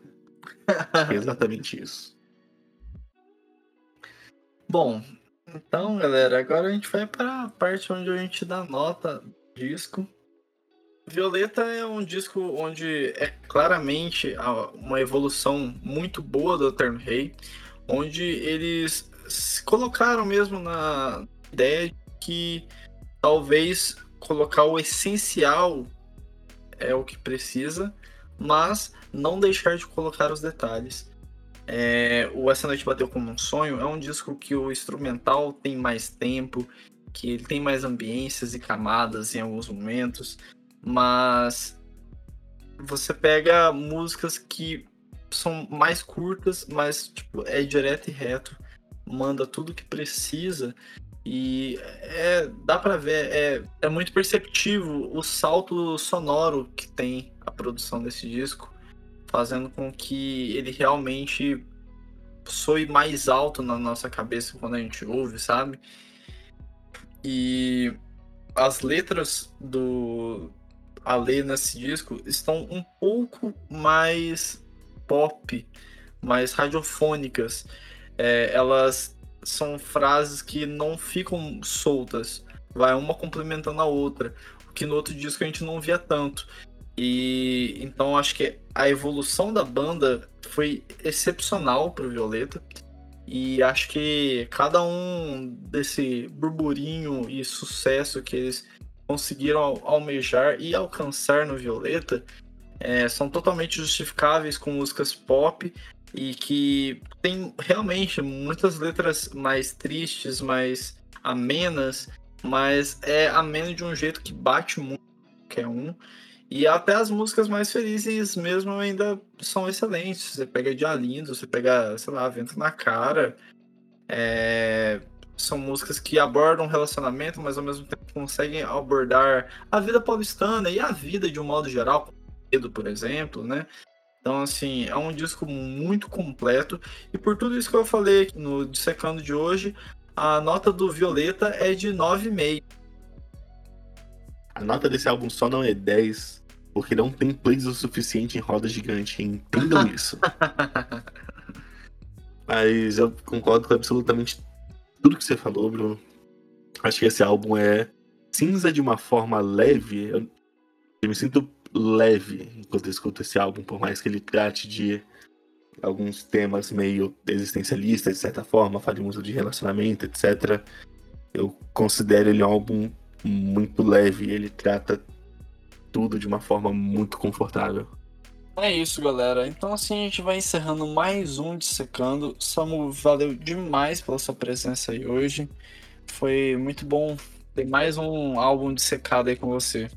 é exatamente isso. Bom, então, galera, agora a gente vai para a parte onde a gente dá nota disco. Violeta é um disco onde é claramente uma evolução muito boa do Eterno Rei, onde eles colocaram mesmo na ideia de que talvez colocar o essencial é o que precisa, mas não deixar de colocar os detalhes. É, o Essa Noite Bateu Como um Sonho é um disco que o instrumental tem mais tempo, que ele tem mais ambiências e camadas em alguns momentos mas você pega músicas que são mais curtas, mas tipo, é direto e reto, manda tudo que precisa e é, dá para ver, é, é muito perceptivo o salto sonoro que tem a produção desse disco, fazendo com que ele realmente soe mais alto na nossa cabeça quando a gente ouve, sabe? E as letras do Ale nesse disco estão um pouco mais pop, mais radiofônicas. É, elas são frases que não ficam soltas, vai uma complementando a outra, o que no outro disco a gente não via tanto. E então acho que a evolução da banda foi excepcional para o Violeta. E acho que cada um desse burburinho e sucesso que eles conseguiram almejar e alcançar no Violeta é, são totalmente justificáveis com músicas pop e que tem realmente muitas letras mais tristes, mais amenas, mas é ameno de um jeito que bate muito qualquer um. E até as músicas mais felizes mesmo ainda são excelentes. Você pega Dia Lindo, você pega, sei lá, Vento na Cara. É... São músicas que abordam relacionamento, mas ao mesmo tempo conseguem abordar a vida paulistana e a vida de um modo geral, Pedro, por exemplo, né? Então, assim, é um disco muito completo. E por tudo isso que eu falei no Dissecando de hoje, a nota do Violeta é de 9,5. A nota desse álbum só não é 10, porque não tem plays o suficiente em roda gigante. Entendam isso. Mas eu concordo com absolutamente tudo que você falou, Bruno. Acho que esse álbum é cinza de uma forma leve. Eu, eu me sinto leve enquanto eu escuto esse álbum, por mais que ele trate de alguns temas meio existencialistas, de certa forma, fale muito de relacionamento, etc. Eu considero ele um álbum muito leve, ele trata tudo de uma forma muito confortável. É isso, galera. Então assim a gente vai encerrando mais um Dissecando. Samu, valeu demais pela sua presença aí hoje. Foi muito bom ter mais um álbum dissecado aí com você.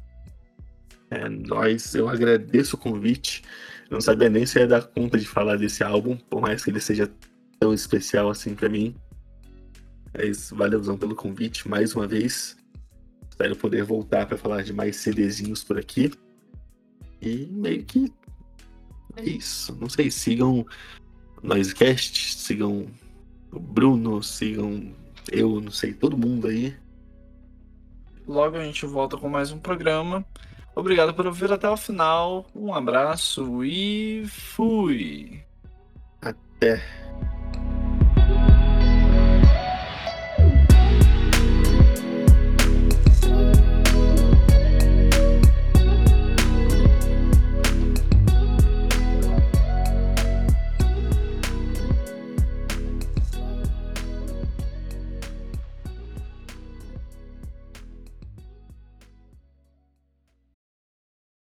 É nóis, eu agradeço o convite. Eu não sabia nem se ia dar conta de falar desse álbum, por mais que ele seja tão especial assim para mim. Mas valeu pelo convite mais uma vez. Espero poder voltar para falar de mais CDzinhos por aqui. E meio que é isso. Não sei, sigam Noisecast, sigam o Bruno, sigam eu, não sei, todo mundo aí. Logo a gente volta com mais um programa. Obrigado por ouvir até o final. Um abraço e fui. Até.